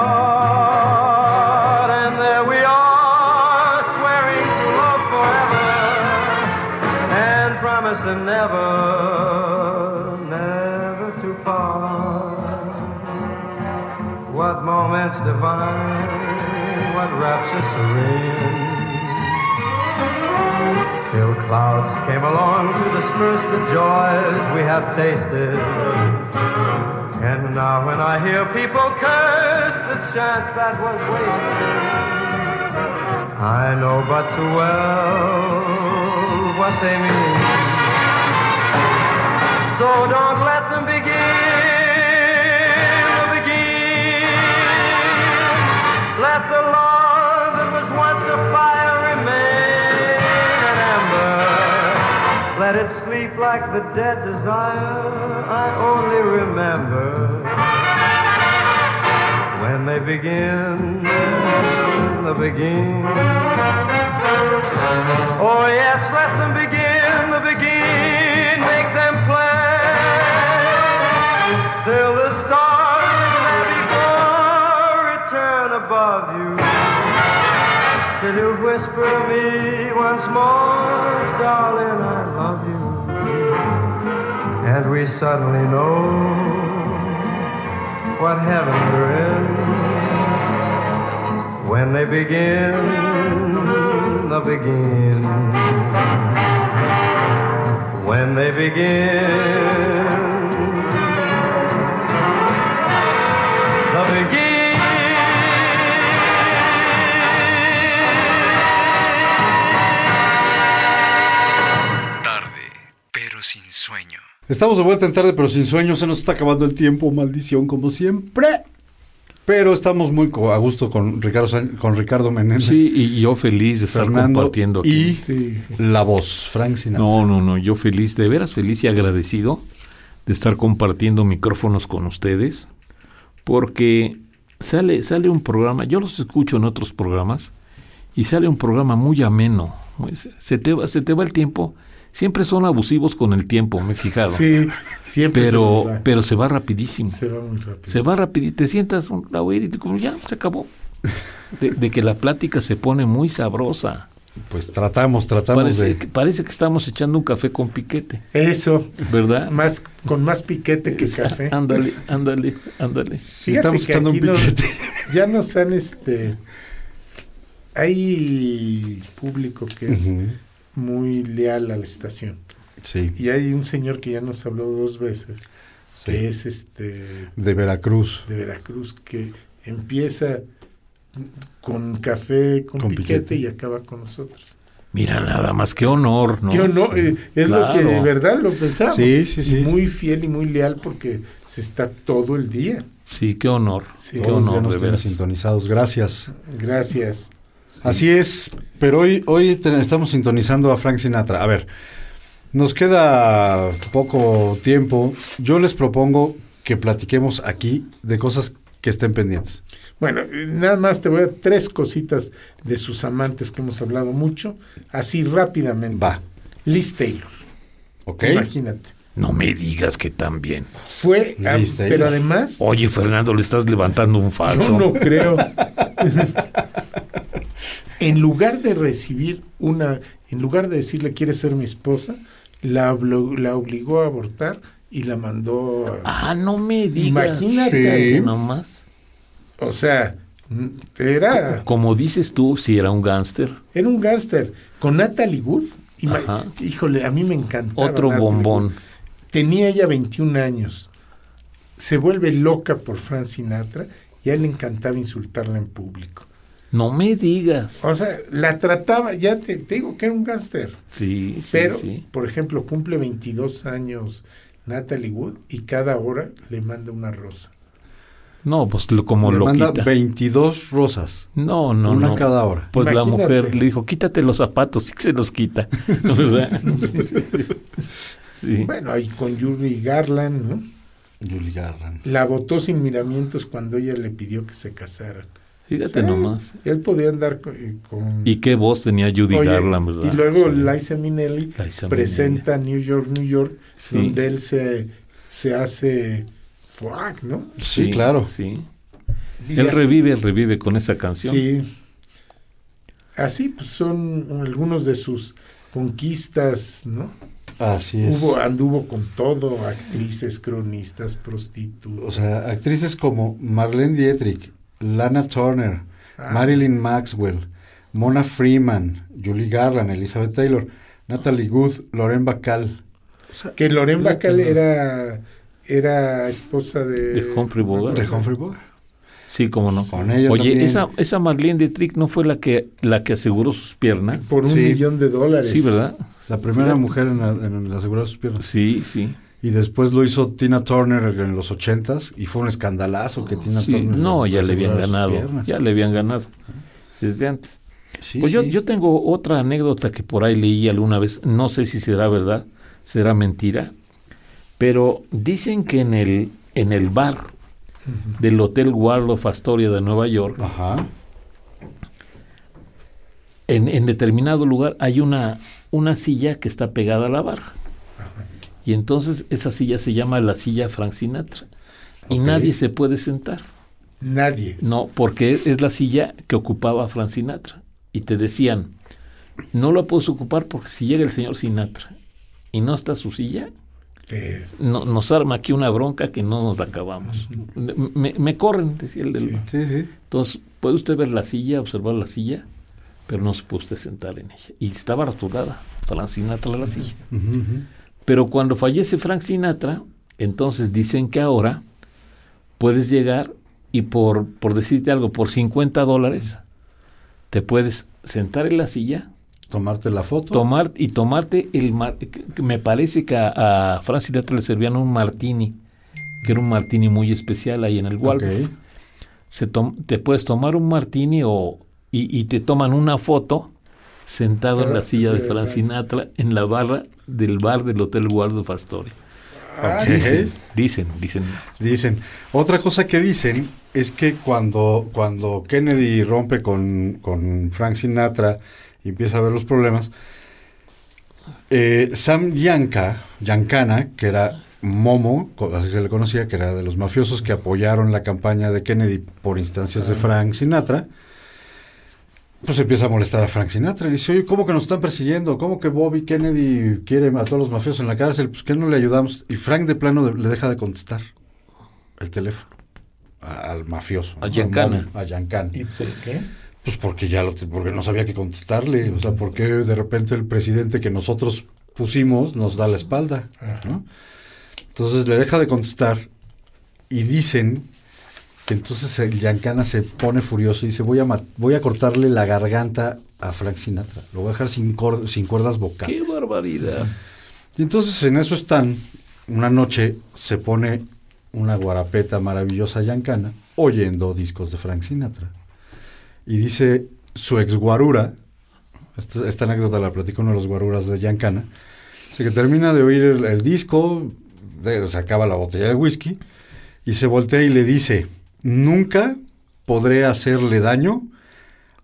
never, never to part. What moments divine, what rapture serene. Till clouds came along to disperse the joys we have tasted. And now when I hear people curse the chance that was wasted, I know but too well what they mean. So don't let them begin, begin. Let the love that was once a fire remain an ember. Let it sleep like the dead desire I only remember when they begin, the begin. Oh yes, let them begin, Till you whisper me once more, darling, I love you. And we suddenly know what heaven we're in when they begin, the begin. When they begin, the begin. Estamos de vuelta en tarde, pero sin sueño. Se nos está acabando el tiempo, maldición, como siempre. Pero estamos muy a gusto con Ricardo, con Ricardo Menéndez. Sí, y yo feliz de estar Fernando compartiendo aquí. y Sí. la voz, Frank Sinatra. No, no, no, yo feliz, de veras feliz y agradecido de estar compartiendo micrófonos con ustedes, porque sale, sale un programa, yo los escucho en otros programas, y sale un programa muy ameno. Se te, va- se te va el tiempo, siempre son abusivos con el tiempo, me he fijado. Sí, siempre se pero, va. pero se va rapidísimo. Se va muy rápido. Se va y te sientas un- oír y te- como ya se acabó. *laughs* De, de que la plática se pone muy sabrosa. Pues tratamos, tratamos Parece, de... que, parece que estamos echando un café con piquete, Eso, ¿verdad? más, con más piquete que café. Ándale, ándale, ándale. Sí, estamos echando un nos- piquete. *laughs* ya nos han este hay público que es. Muy leal a la estación Sí, y hay un señor que ya nos habló dos veces sí. que es este De Veracruz. de Veracruz que empieza con café con, Con piquete, piquete. y acaba con nosotros Mira, nada más, qué honor, ¿no? Qué honor, eh, es lo que de verdad lo pensamos Sí, sí, sí. Y muy fiel y muy leal porque se está todo el día Sí, qué honor. Sí. qué honor, de veras. sintonizados. Gracias. gracias Así es, pero hoy, hoy te- estamos sintonizando a Frank Sinatra. A ver, nos queda poco tiempo. Yo les propongo que platiquemos aquí de cosas que estén pendientes. Bueno, eh, nada más te voy a dar tres cositas de sus amantes que hemos hablado mucho, así rápidamente. Va, Liz Taylor, ¿ok? imagínate. No me digas que también. Fue, Taylor. pero además, Oye, Fernando, le estás levantando un falso. yo no creo. *laughs* en lugar de recibir una, en lugar de decirle quieres ser mi esposa, la, obligó a abortar y la mandó a- Ah, no me digas. Imagínate. Nomás. O sea, era, Como dices tú, si era un gángster, era un gángster. Con Natalie Wood, Ajá. híjole, a mí me encantaba. otro Natalie bombón. Wood. Tenía ella 21 años. Se vuelve loca por Frank Sinatra y a él le encantaba insultarla en público. No me digas. O sea, la trataba, ya te, te digo que era un gángster. Sí, sí, Pero, sí. por ejemplo, cumple 22 años Natalie Wood y cada hora le manda una rosa. No, pues lo- como Le lo manda quita. 22 rosas. No, no, una no. cada hora. Pues la mujer le dijo, quítate los zapatos, y se los quita. *laughs* Sí. Bueno, ahí con Yuri Garland, ¿no? Julie Garland. La votó sin miramientos cuando ella le pidió que se casaran. Fíjate Sí, nomás. Él podía andar eh, con... Y qué voz tenía Judy Oye, Garland, ¿verdad? Y luego Sí. Liza Minnelli Liza presenta New York, New York, Sí. donde él se, se hace fuck, ¿no? Sí, claro. Sí. Y Él así- revive, revive con esa canción. Sí. Así pues son algunos de sus conquistas, ¿no? Así es. Hubo, anduvo con todo, actrices, cronistas, prostitutas. O sea, actrices como Marlene Dietrich, Lana Turner, Ah. Marilyn Maxwell, Mona Freeman, Julie Garland, Elizabeth Taylor, Natalie Wood, Lauren Bacall. que Loren Bacall era, era esposa de... De Humphrey Bogart. De Humphrey Bogart. Sí, cómo no. Con ella Oye, también. esa, esa Marlene Dietrich no fue la que, la que aseguró sus piernas. Por un Sí. millón de dólares. Sí, ¿verdad? La primera Fíjate. mujer en asegurar sus piernas. Sí, sí. Y después lo hizo Tina Turner en los ochentas y fue un escandalazo que Tina Sí, Turner. no, ya le habían ganado. Ya le habían ganado. Desde antes. Sí, Pues yo, sí. yo tengo otra anécdota que por ahí leí alguna vez, no sé si será verdad, será mentira, pero dicen que en el, en el bar del Hotel Waldorf Astoria de Nueva York, Ajá. en, en determinado lugar hay una, una silla que está pegada a la barra. Y entonces esa silla se llama la silla Frank Sinatra. Y nadie se puede sentar. Nadie. No, porque es la silla que ocupaba Frank Sinatra. Y te decían, no la puedes ocupar porque si llega el señor Sinatra y no está su silla, Eh, no, nos arma aquí una bronca que no nos la acabamos. Me, me corren, decía el del bar. Sí, sí. Entonces, puede usted ver la silla, observar la silla, pero no se puede usted sentar en ella. Y estaba rotulada, Frank Sinatra la silla. Pero cuando fallece Frank Sinatra, entonces dicen que ahora puedes llegar y por, por decirte algo, por 50 dólares, te puedes sentar en la silla, Tomarte la foto. tomar y tomarte el me parece que a, a Frank Sinatra le servían un martini, que era un martini muy especial ahí en el Waldorf. Se te puedes tomar un martini o y, y te toman una foto sentado en la Ah, silla de Frank. Sinatra en la barra del bar del Hotel Waldorf Astoria. ah. Dicen, dicen, dicen. Dicen. Otra cosa que dicen es que cuando, cuando Kennedy rompe con, con Frank Sinatra y empieza a ver los problemas, eh, Sam Yanka, Yankana, que era Momo, así se le conocía, que era de los mafiosos que apoyaron la campaña de Kennedy por instancias de Frank Sinatra, pues empieza a molestar a Frank Sinatra. Y dice, oye, ¿cómo que nos están persiguiendo? ¿Cómo que Bobby Kennedy quiere a todos los mafiosos en la cárcel? Pues que no le ayudamos. Y Frank de plano de- le deja de contestar el teléfono a- al mafioso. A. Giancana. A Giancana. ¿Y por qué? Pues porque ya lo, porque no sabía qué contestarle. O sea, porque de repente el presidente que nosotros pusimos nos da la espalda. ¿no? Entonces le deja de contestar y dicen entonces el Giancana se pone furioso y dice voy a voy a cortarle la garganta a Frank Sinatra. Lo voy a dejar sin, sin cuerdas vocales. ¡Qué barbaridad! Y entonces en eso están, una noche se pone una guarapeta maravillosa Yancana oyendo discos de Frank Sinatra. Y dice su ex guarura, esta, esta anécdota la platicó uno de los guaruras de Yancana, dice que termina de oír el, el disco, de- se acaba la botella de whisky y se voltea y le dice, nunca podré hacerle daño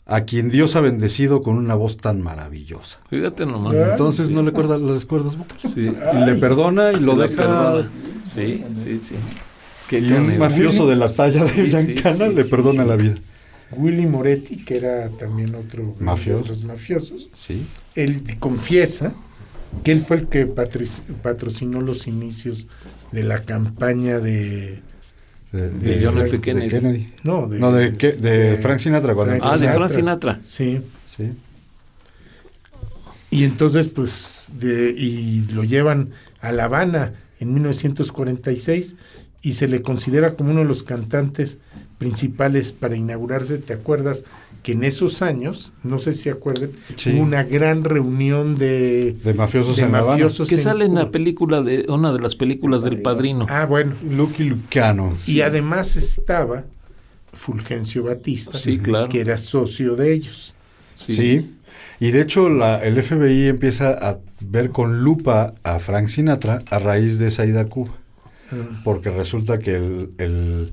a quien Dios ha bendecido con una voz tan maravillosa. Fíjate nomás. Ah, Entonces sí. no le cuerda las cuerdas vocales. Sí, Y le perdona y lo deja. perdona. Sí, sí, sí. Qué Y un mafioso de la talla de Sí, sí, le sí, perdona sí. la vida. Willy Moretti, que era también otro de Mafioso. otros mafiosos, Sí. él confiesa que él fue el que patrocinó los inicios de la campaña de... De, De John F. de Kennedy. No, de, No, de, Ke- de Frank Sinatra. cuando Ah, de Frank Sinatra. Sí. Sí. Y entonces, pues, de, y lo llevan a La Habana en 1946 y se le considera como uno de los cantantes principales para inaugurarse. ¿Te acuerdas que en esos años, no sé si se acuerdan, Sí. hubo una gran reunión de, De mafiosos de en La Habana. mafiosos Que sale en la película de una de las películas del Padrino. Ah, bueno. Lucky Luciano. Y además estaba Fulgencio Batista, Sí, claro. que era socio de ellos. Sí. Y de hecho la, el FBI empieza a ver con lupa a Frank Sinatra a raíz de esa ida a Cuba. Ah. Porque resulta que el, el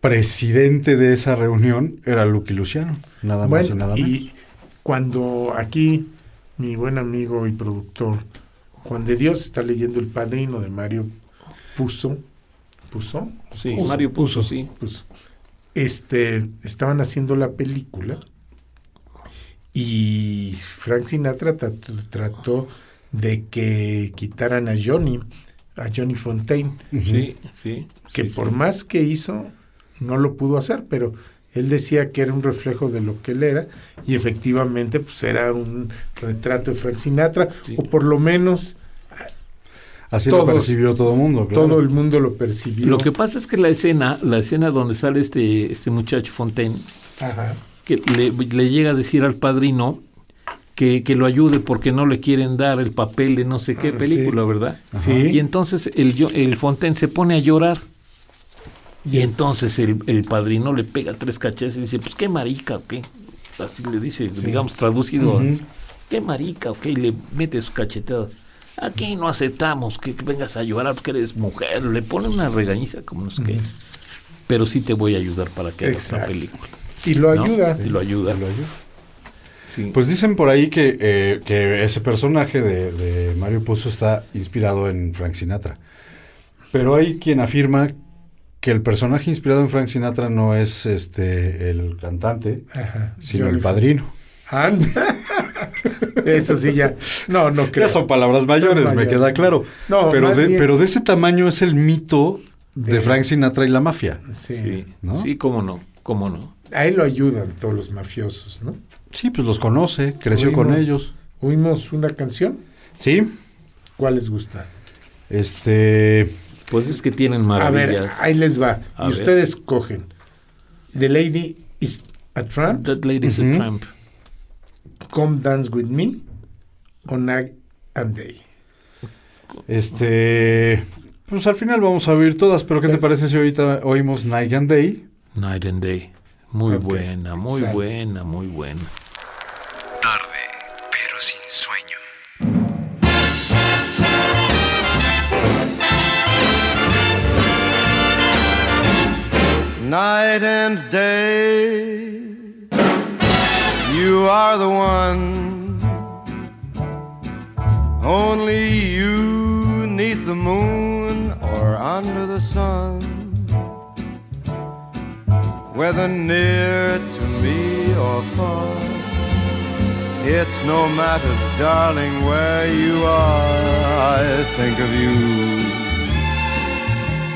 presidente de esa reunión era Lucky Luciano. Nada más y nada menos. y cuando aquí mi buen amigo y productor Juan de Dios está leyendo El Padrino de Mario Puzo, Puzo, Sí, Mario Puzo, Puzo. sí. este estaban haciendo la película y Frank Sinatra trató, trató de que quitaran a Johnny, a Johnny Fontaine, Sí, sí. que sí, por sí. más que hizo, no lo pudo hacer, pero él decía que era un reflejo de lo que él era, y efectivamente pues era un retrato de Frank Sinatra, Sí. o por lo menos Así todos- lo percibió todo el mundo. claro. todo el mundo lo percibió. Lo que pasa es que la escena, la escena donde sale este, este muchacho Fontaine, Ajá. que le, le llega a decir al padrino que, que lo ayude porque no le quieren dar el papel de no sé qué Ah, película, sí. ¿verdad? Sí. Y entonces el, yo- el Fontaine se pone a llorar. Y entonces el, el padrino le pega tres cachetes y dice, pues qué marica, ¿o qué? Así le dice, digamos, traducido, Ujú. qué marica, ¿ok? Y le mete sus cachetadas. Aquí no aceptamos que, que vengas a llorar porque eres mujer. Le pone una regañiza como no sé qué. Pero sí te voy a ayudar para que hagas la película. Y lo ¿no? ayuda. Y lo ayuda. Lo ayuda. Sí. Pues dicen por ahí que, eh, que ese personaje de, de Mario Puzo está inspirado en Frank Sinatra. Pero hay quien afirma que el personaje inspirado en Frank Sinatra no es este el cantante, Ajá. sino Johnny el padrino. Anda. *laughs* Eso sí ya. No, no creo. Ya son palabras mayores, me mayores. queda claro. No, pero, de, bien- pero de ese tamaño es el mito de, De- Frank Sinatra y la mafia. Sí. Sí, ¿no? sí, cómo no, cómo no. A él lo ayudan todos los mafiosos, ¿no? Sí, pues los conoce, creció con ellos. Oímos una canción. Sí, ¿Cuál les gusta? este... Pues es que tienen A ver, maravillas. ahí les va. A y ver. ustedes cogen. The Lady is a Tramp, That lady's Ujú. a tramp. Come Dance With Me, o Night and Day. Este, pues al final vamos a oír todas, pero ¿qué te parece si ahorita oímos Night and Day? Night and Day. Muy buena, muy buena, muy buena. Night and day, you are the one. Only you neath the moon or under the sun. Whether near to me or far, it's no matter, darling, where you are. I think of you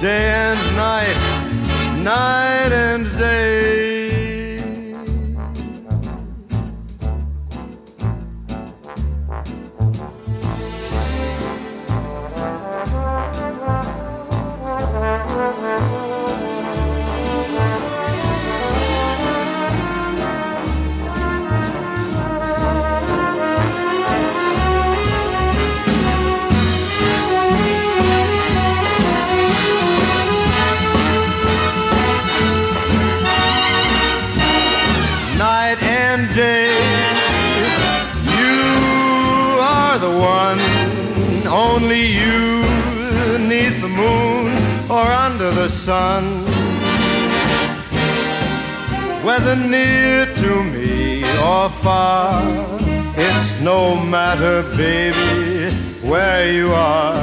day and night, night and day. The sun. Whether near to me or far, it's no matter, baby, where you are,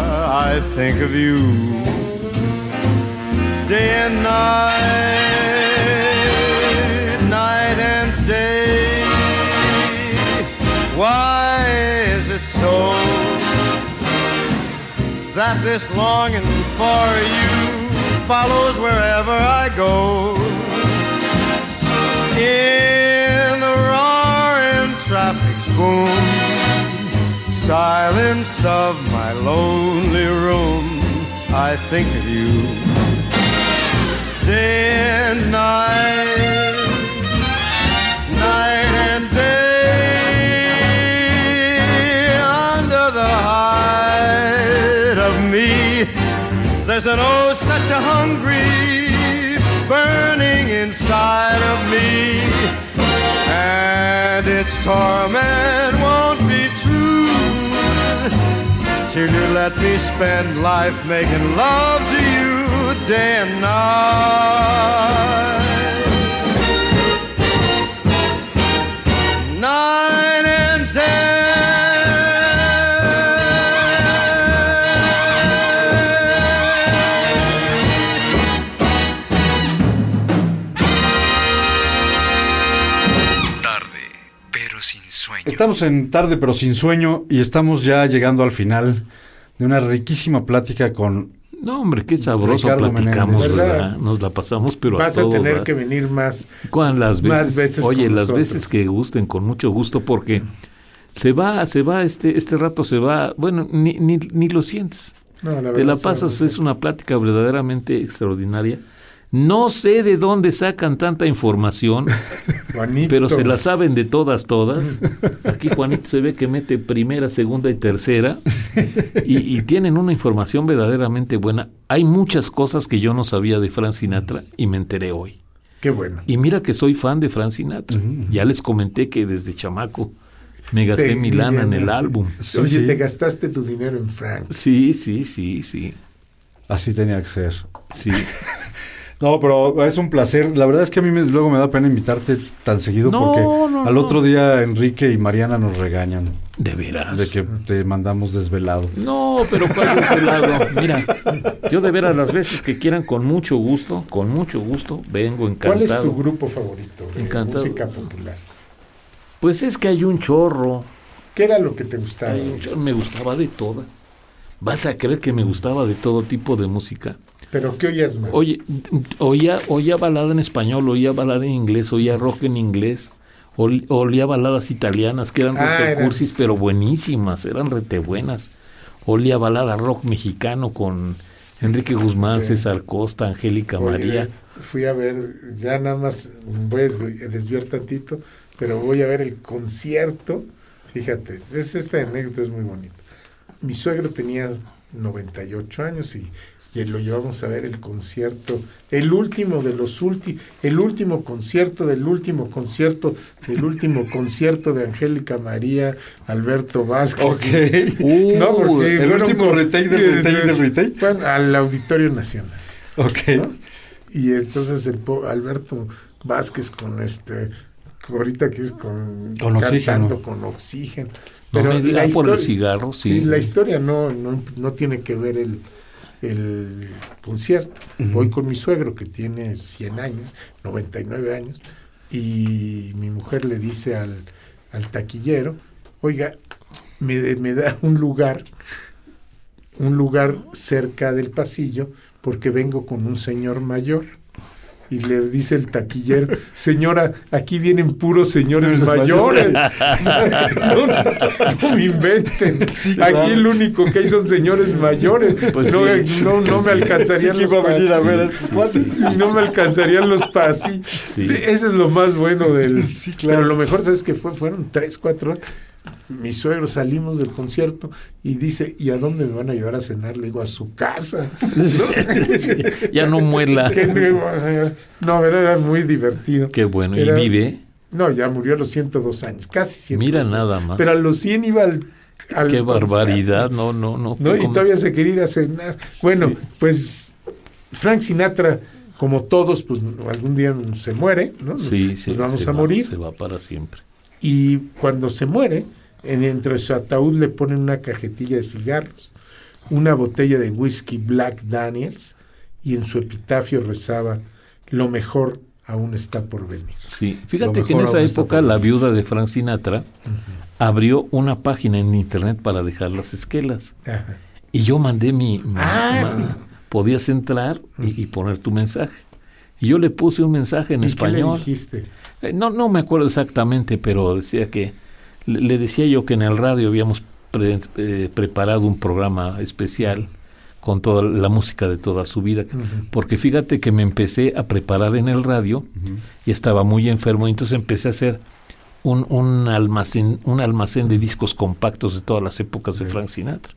I think of you. Day and night, night and day. Why is it so that this longing for you follows wherever I go? In the roaring traffic's boom, silence of my lonely room, I think of you day and night, There's an oh such a hungry burning inside of me, and its torment won't be through till you let me spend life making love to you day and night. Estamos en tarde pero sin sueño y estamos ya llegando al final de una riquísima plática con No, hombre, qué sabroso Ricardo platicamos. ¿verdad? ¿Verdad? Nos la pasamos, pero Vas a a todo, tener ¿verdad? que venir más. Cuan las veces, más veces oye, con las nosotros. veces que gusten, con mucho gusto, porque se va, se va, este, este rato se va, bueno, ni, ni, ni lo sientes. No, la Te la pasas, es una plática verdaderamente extraordinaria. No sé de dónde sacan tanta información, *laughs* Juanito. pero se la saben de todas, todas. Aquí Juanito se ve que mete primera, segunda y tercera y, y tienen una información verdaderamente buena. Hay muchas cosas que yo no sabía de Frank Sinatra y me enteré hoy. Qué bueno. Y mira que soy fan de Frank Sinatra. Ya les comenté que desde chamaco me gasté Te- mi lana en el Liliana. álbum. Oye, sí. te gastaste tu dinero en Frank. Sí, sí, sí, sí. así tenía que ser. Sí. *laughs* No, pero es un placer. La verdad es que a mí me- luego me da pena invitarte tan seguido No, porque no, al no. otro día Enrique y Mariana nos regañan De veras. de que te mandamos desvelado. No, pero ¿cuál desvelado? Mira, yo de veras las veces que quieran con mucho gusto, con mucho gusto, vengo encantado. ¿Cuál es tu grupo favorito de Encantado. música popular? Pues es que hay un chorro. ¿Qué era lo que te gustaba? hay un chorro. Me gustaba de toda. Vas a creer que me gustaba de todo tipo de música. ¿Pero qué oías más? Oye, oía, oía balada en español, oía balada en inglés, oía rock en inglés, ol- olía baladas italianas que eran Ah, rete eran- cursis, pero buenísimas, eran rete buenas. Olía balada rock mexicano con Enrique Guzmán, Sí. César Costa, Angélica Oye, María. Fui a ver, ya nada más voy a desvi- desviar tantito, pero voy a ver el concierto. Fíjate, es, esta anécdota es muy bonita. Mi suegro tenía 98 años y, y lo llevamos a ver el concierto, el último de los últimos, el último concierto del último concierto del último *laughs* concierto de Angélica María, Alberto Vázquez. Ok. No, porque el último *laughs* retake del retake del retake. Al Auditorio Nacional. Ok. ¿no? Y entonces el po- Alberto Vázquez con este, ahorita que es con, Con cantando oxígeno. con oxígeno. No Pero me diga la por el historia- cigarro, sí. la historia no, no, no tiene que ver el, el concierto. Voy con mi suegro que tiene 100 años, 99 años, y mi mujer le dice al, al taquillero, oiga, me, me da un lugar, un lugar cerca del pasillo, porque vengo con un señor mayor. Y le dice el taquillero, señora, aquí vienen puros señores mayores. *laughs* no, no, no me inventen. Sí, aquí claro. el único que hay son señores mayores. Pues no, sí. no, no me alcanzarían Sí que los iba a venir a ver a pasillos. estos cuates. Y no me alcanzarían los pasillos. Ese es lo más bueno del. Claro. Pero lo mejor, ¿sabes qué fue? Fueron tres, cuatro. Mi suegro salimos del concierto y dice, ¿y a dónde me van a llevar a cenar? Le digo, a su casa. *laughs* ya no muela. ¿Qué me iba a hacer? No, pero era muy divertido. Qué bueno. ¿Y vive? No, ya murió a los 102 años, casi 102 Mira nada más. Pero a los 100 iba al... al Qué barbaridad. No, no, no. ¿no? Y todavía se quería ir a cenar. Bueno, Sí. pues Frank Sinatra, como todos, pues algún día se muere, ¿no? Sí, sí. vamos se a va- morir. Se va para siempre. Y cuando se muere, en, entre su ataúd le ponen una cajetilla de cigarros, una botella de whisky Black Daniels, y en su epitafio rezaba, lo mejor aún está por venir. Sí, fíjate que en esa época la viuda de Frank Sinatra abrió una página en internet para dejar las esquelas. Ajá. Y yo mandé mi... Ah, ma- podías entrar y, y poner tu mensaje. Y yo le puse un mensaje en ¿Y qué le español. dijiste? Eh, No, no me acuerdo exactamente, pero decía que... Le, decía yo que en el radio habíamos pre- eh, preparado un programa especial con toda la música de toda su vida. Porque fíjate que me empecé a preparar en el radio y estaba muy enfermo, y entonces empecé a hacer un, un almacén, un almacén de discos compactos de todas las épocas de Frank Sinatra.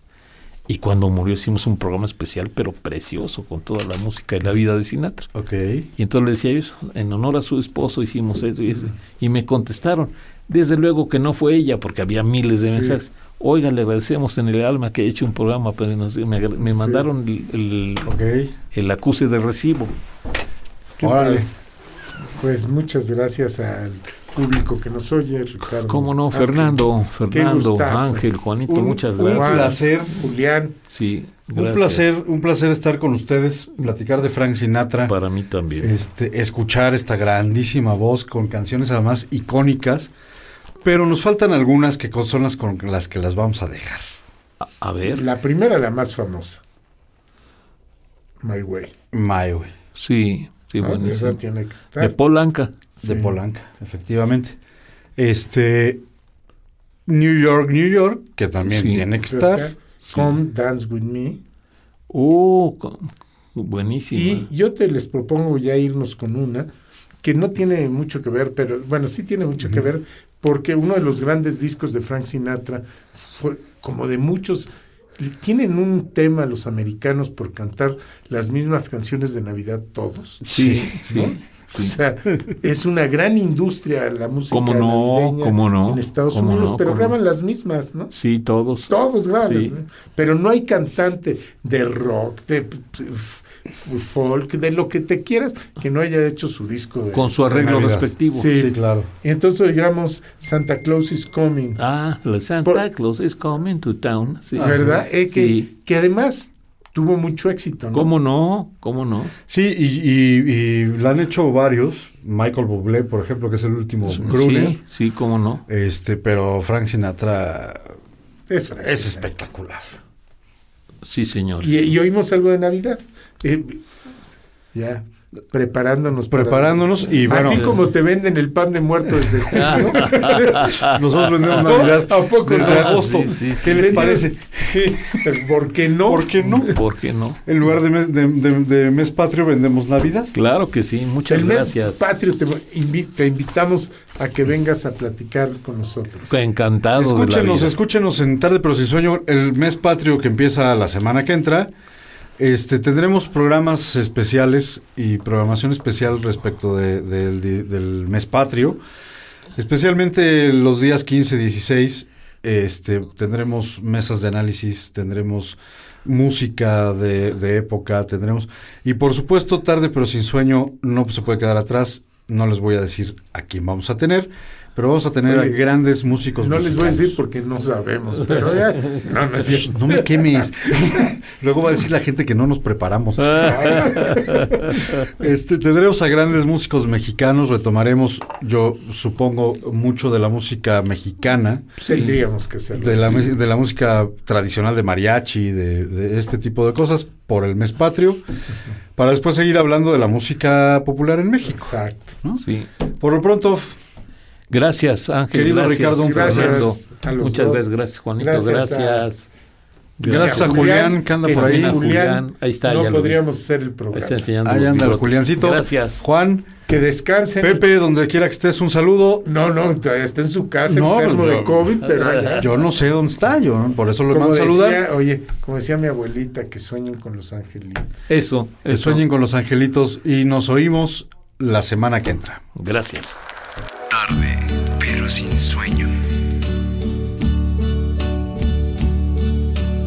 Y cuando murió hicimos un programa especial, pero precioso, con toda la música y la vida de Sinatra. Ok. Y entonces le decía yo, en honor a su esposo hicimos esto y eso. Y me contestaron, desde luego que no fue ella, porque había miles de Sí. mensajes. Oiga, le agradecemos en el alma que ha hecho un programa, pero no sé, me, mandaron el, el, acuse de recibo. Pues muchas gracias al público que nos oye, Ricardo. ¿Cómo no, Ángel, Fernando. Ángel, Juanito, Un- muchas un gracias. placer. Julián, Sí, Un gracias. placer, un placer estar con ustedes, platicar de Frank Sinatra, Para mí también. este, escuchar esta grandísima voz con canciones además icónicas, pero nos faltan algunas que son las con las que las vamos a dejar. A, a ver, la primera, la más famosa. My Way. My Way, sí, sí, ¿no? buenísimo. Esa tiene que estar. De Polanca. De Sí. Polanca, efectivamente. Este New York, New York, que también Sí. tiene que estar. Come Dance With Me. Oh, co- buenísimo. Y yo te les propongo ya irnos con una que no tiene mucho que ver, pero bueno, sí tiene mucho que ver, porque uno de los grandes discos de Frank Sinatra fue como de muchos. Tienen un tema los americanos por cantar las mismas canciones de Navidad todos. sí, sí. *laughs* O sea, es una gran industria la música ¿Cómo no? navideña ¿Cómo no? en Estados ¿Cómo Unidos, no? pero ¿Cómo graban las mismas, ¿no? Sí, todos. Todos graban, Sí. ¿no? pero no hay cantante de rock, de folk, de lo que te quieras, que no haya hecho su disco de Con su arreglo respectivo. Sí. Sí, claro. Y entonces oigamos Santa Claus is coming, Ah, Santa Por- Claus is coming to town. Sí. ¿verdad? Eh, que, Sí. que además tuvo mucho éxito, ¿no? ¿Cómo no? ¿Cómo no? Sí, y, y, y la han hecho varios. Michael Bublé, por ejemplo, que es el último crooner. Sí, sí, cómo no. Este, pero Frank Sinatra Es, es espectacular. Sí, señor. Y, y oímos algo de Navidad. Eh, ya, preparándonos. para- Preparándonos y bueno, Así como te venden el pan de muerto desde junio. *laughs* nosotros vendemos Navidad ¿A poco desde agosto. Sí, sí, sí. ¿Qué les parece? Sí, pero ¿por qué no? ¿Por qué no? ¿Por qué no? En lugar de mes, de, de- de mes patrio vendemos Navidad. Claro que sí. Muchas El mes gracias. patrio te, invi- te invitamos a que vengas a platicar con nosotros. Encantado de la Escúchenos, vida. escúchenos en Tarde pero sin sueño, el mes patrio que empieza la semana que entra. Este, tendremos programas especiales y programación especial respecto de- del mes patrio. Especialmente los días 15, 16, este, tendremos mesas de análisis, tendremos música de época, tendremos... Y por supuesto, tarde pero sin sueño no se puede quedar atrás. No les voy a decir a quién vamos a tener, pero vamos a tener Oye, a grandes músicos. No les voy a decir porque no sabemos, pero ya, no, no es cierto. No me quemes. *laughs* Luego va a decir la gente que no nos preparamos. *laughs* este, tendremos a grandes músicos mexicanos, retomaremos, yo supongo, mucho de la música mexicana, Tendríamos que hacerlo. de la, de la música tradicional de mariachi, de, de este tipo de cosas, por el mes patrio, para después seguir hablando de la música popular en México. Exacto. Sí. Por lo pronto, Gracias, Ángel. Querido gracias, Ricardo, un Gracias Fernando. a los Muchas dos. gracias, gracias, Juanito. Gracias a- Gracias. a Julián, que anda por ahí. Julián. Julián, Ahí está, no ya lo vi. podríamos hacer el Ahí programa. está enseñando Ahí los anda el. Juliancito. Gracias. Juan, Que descansen. Pepe, donde quiera que estés, un saludo. No, no, está en su casa No, enfermo pues, de COVID, pero allá. Yo no sé dónde está, yo por eso lo como mando a saludar. oye, como decía mi abuelita, que sueñen con los angelitos. Eso, Que eso. Sueñen con los angelitos y nos oímos la semana que entra. Gracias. Tarde, pero sin sueño.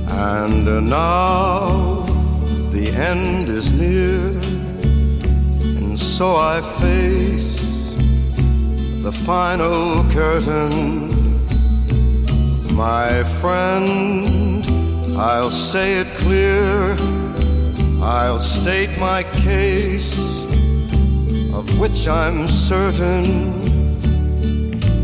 And now the end is near, and so I face the final curtain. My friend, I'll say it clear, I'll state my case, of which I'm certain.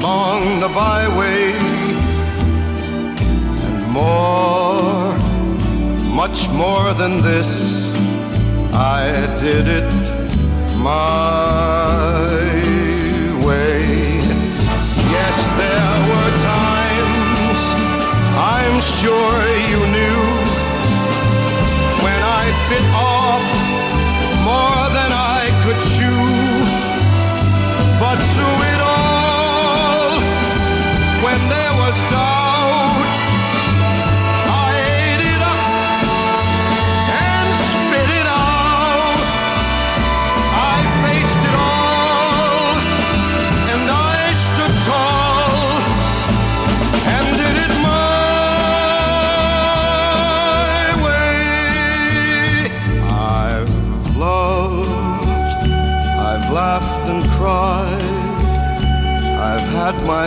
along the byway, and more, much more than this, I did it my way. Yes, there were times I'm sure you knew when there was doubt, I ate it up and spit it out. I faced it all, and I stood tall and did it my way. I've loved, I've laughed and cried, I've had my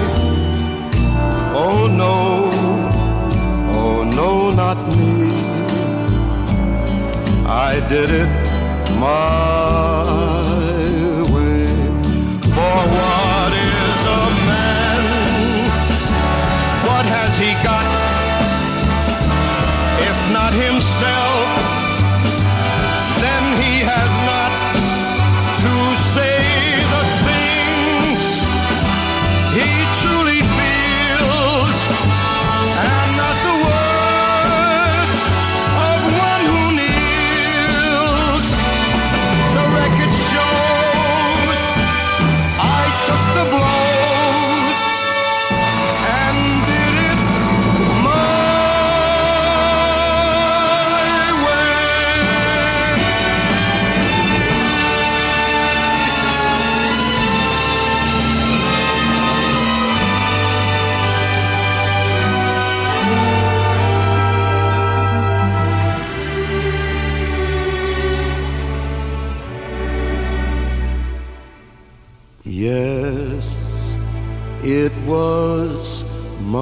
Oh no, oh no, not me. I did it my way. For what is a man? What has he got? If not himself, Yes, it was my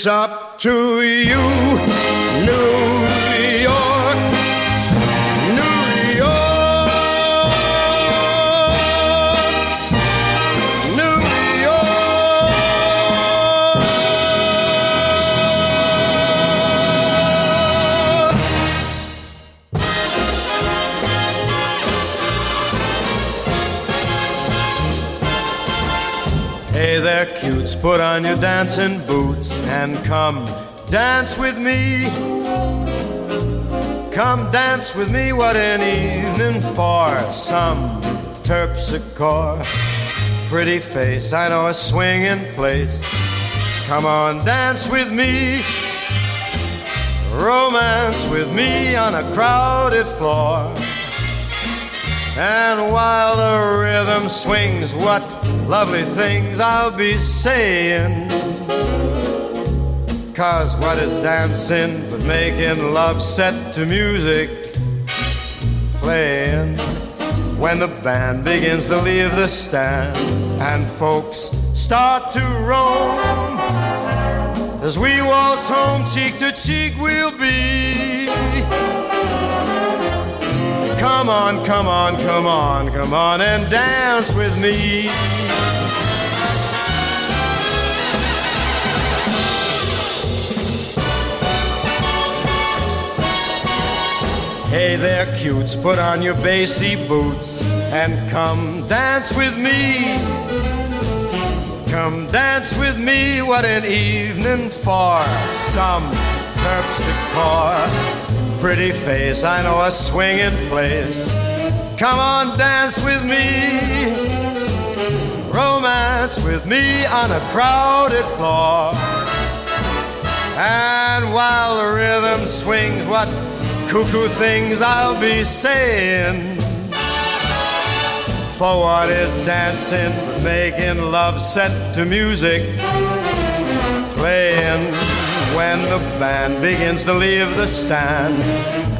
It's up to you, New York, New York, New York. Hey there, cutes, put on your dancing boots and come dance with me. Come dance with me, what an evening for some terpsichore. Pretty face, I know a swinging place. Come on, dance with me. Romance with me on a crowded floor. And while the rhythm swings, what lovely things I'll be saying. Cause what is dancing but making love set to music playing? When the band begins to leave the stand and folks start to roam. As we waltz home, cheek to cheek, we'll be. Come on, come on, come on, come on and dance with me. Hey there, cutes, put on your bassy boots and come dance with me. Come dance with me, what an evening for some terpsichore. Pretty face, I know a swinging place. Come on, dance with me. Romance with me on a crowded floor. And while the rhythm swings, what cuckoo things I'll be saying. For what is dancing making love set to music? Playing when the band begins to leave the stand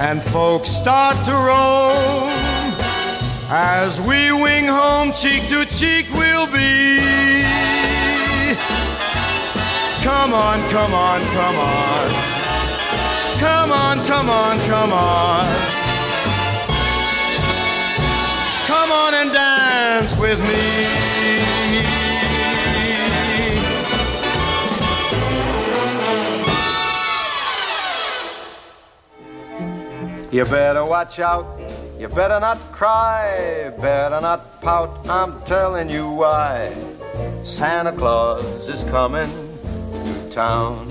and folks start to roam. As we wing home, cheek to cheek, we'll be. Come on, come on, come on. Come on, come on, come on. Come on and dance with me. You better watch out. You better not cry. Better not pout. I'm telling you why. Santa Claus is coming to town.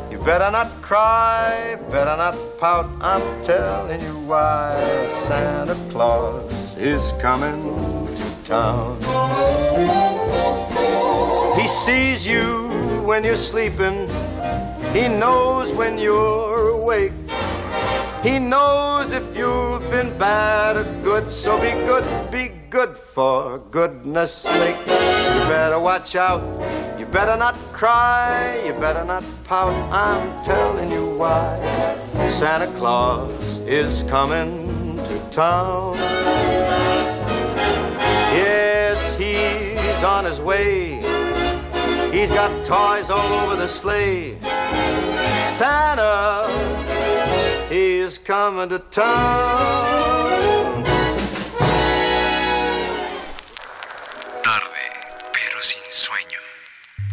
Better not cry, better not pout. I'm telling you why Santa Claus is coming to town. He sees you when you're sleeping. He knows when you're awake. He knows if you've been bad or good, so be good, be good for goodness sake. You better watch out, better not cry, you better not pout. I'm telling you why Santa Claus is coming to town. Yes, he's on his way. He's got toys all over the sleigh. Santa He's coming to town.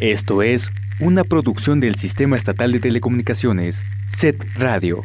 Esto es una producción del Sistema Estatal de Telecomunicaciones, SET Radio.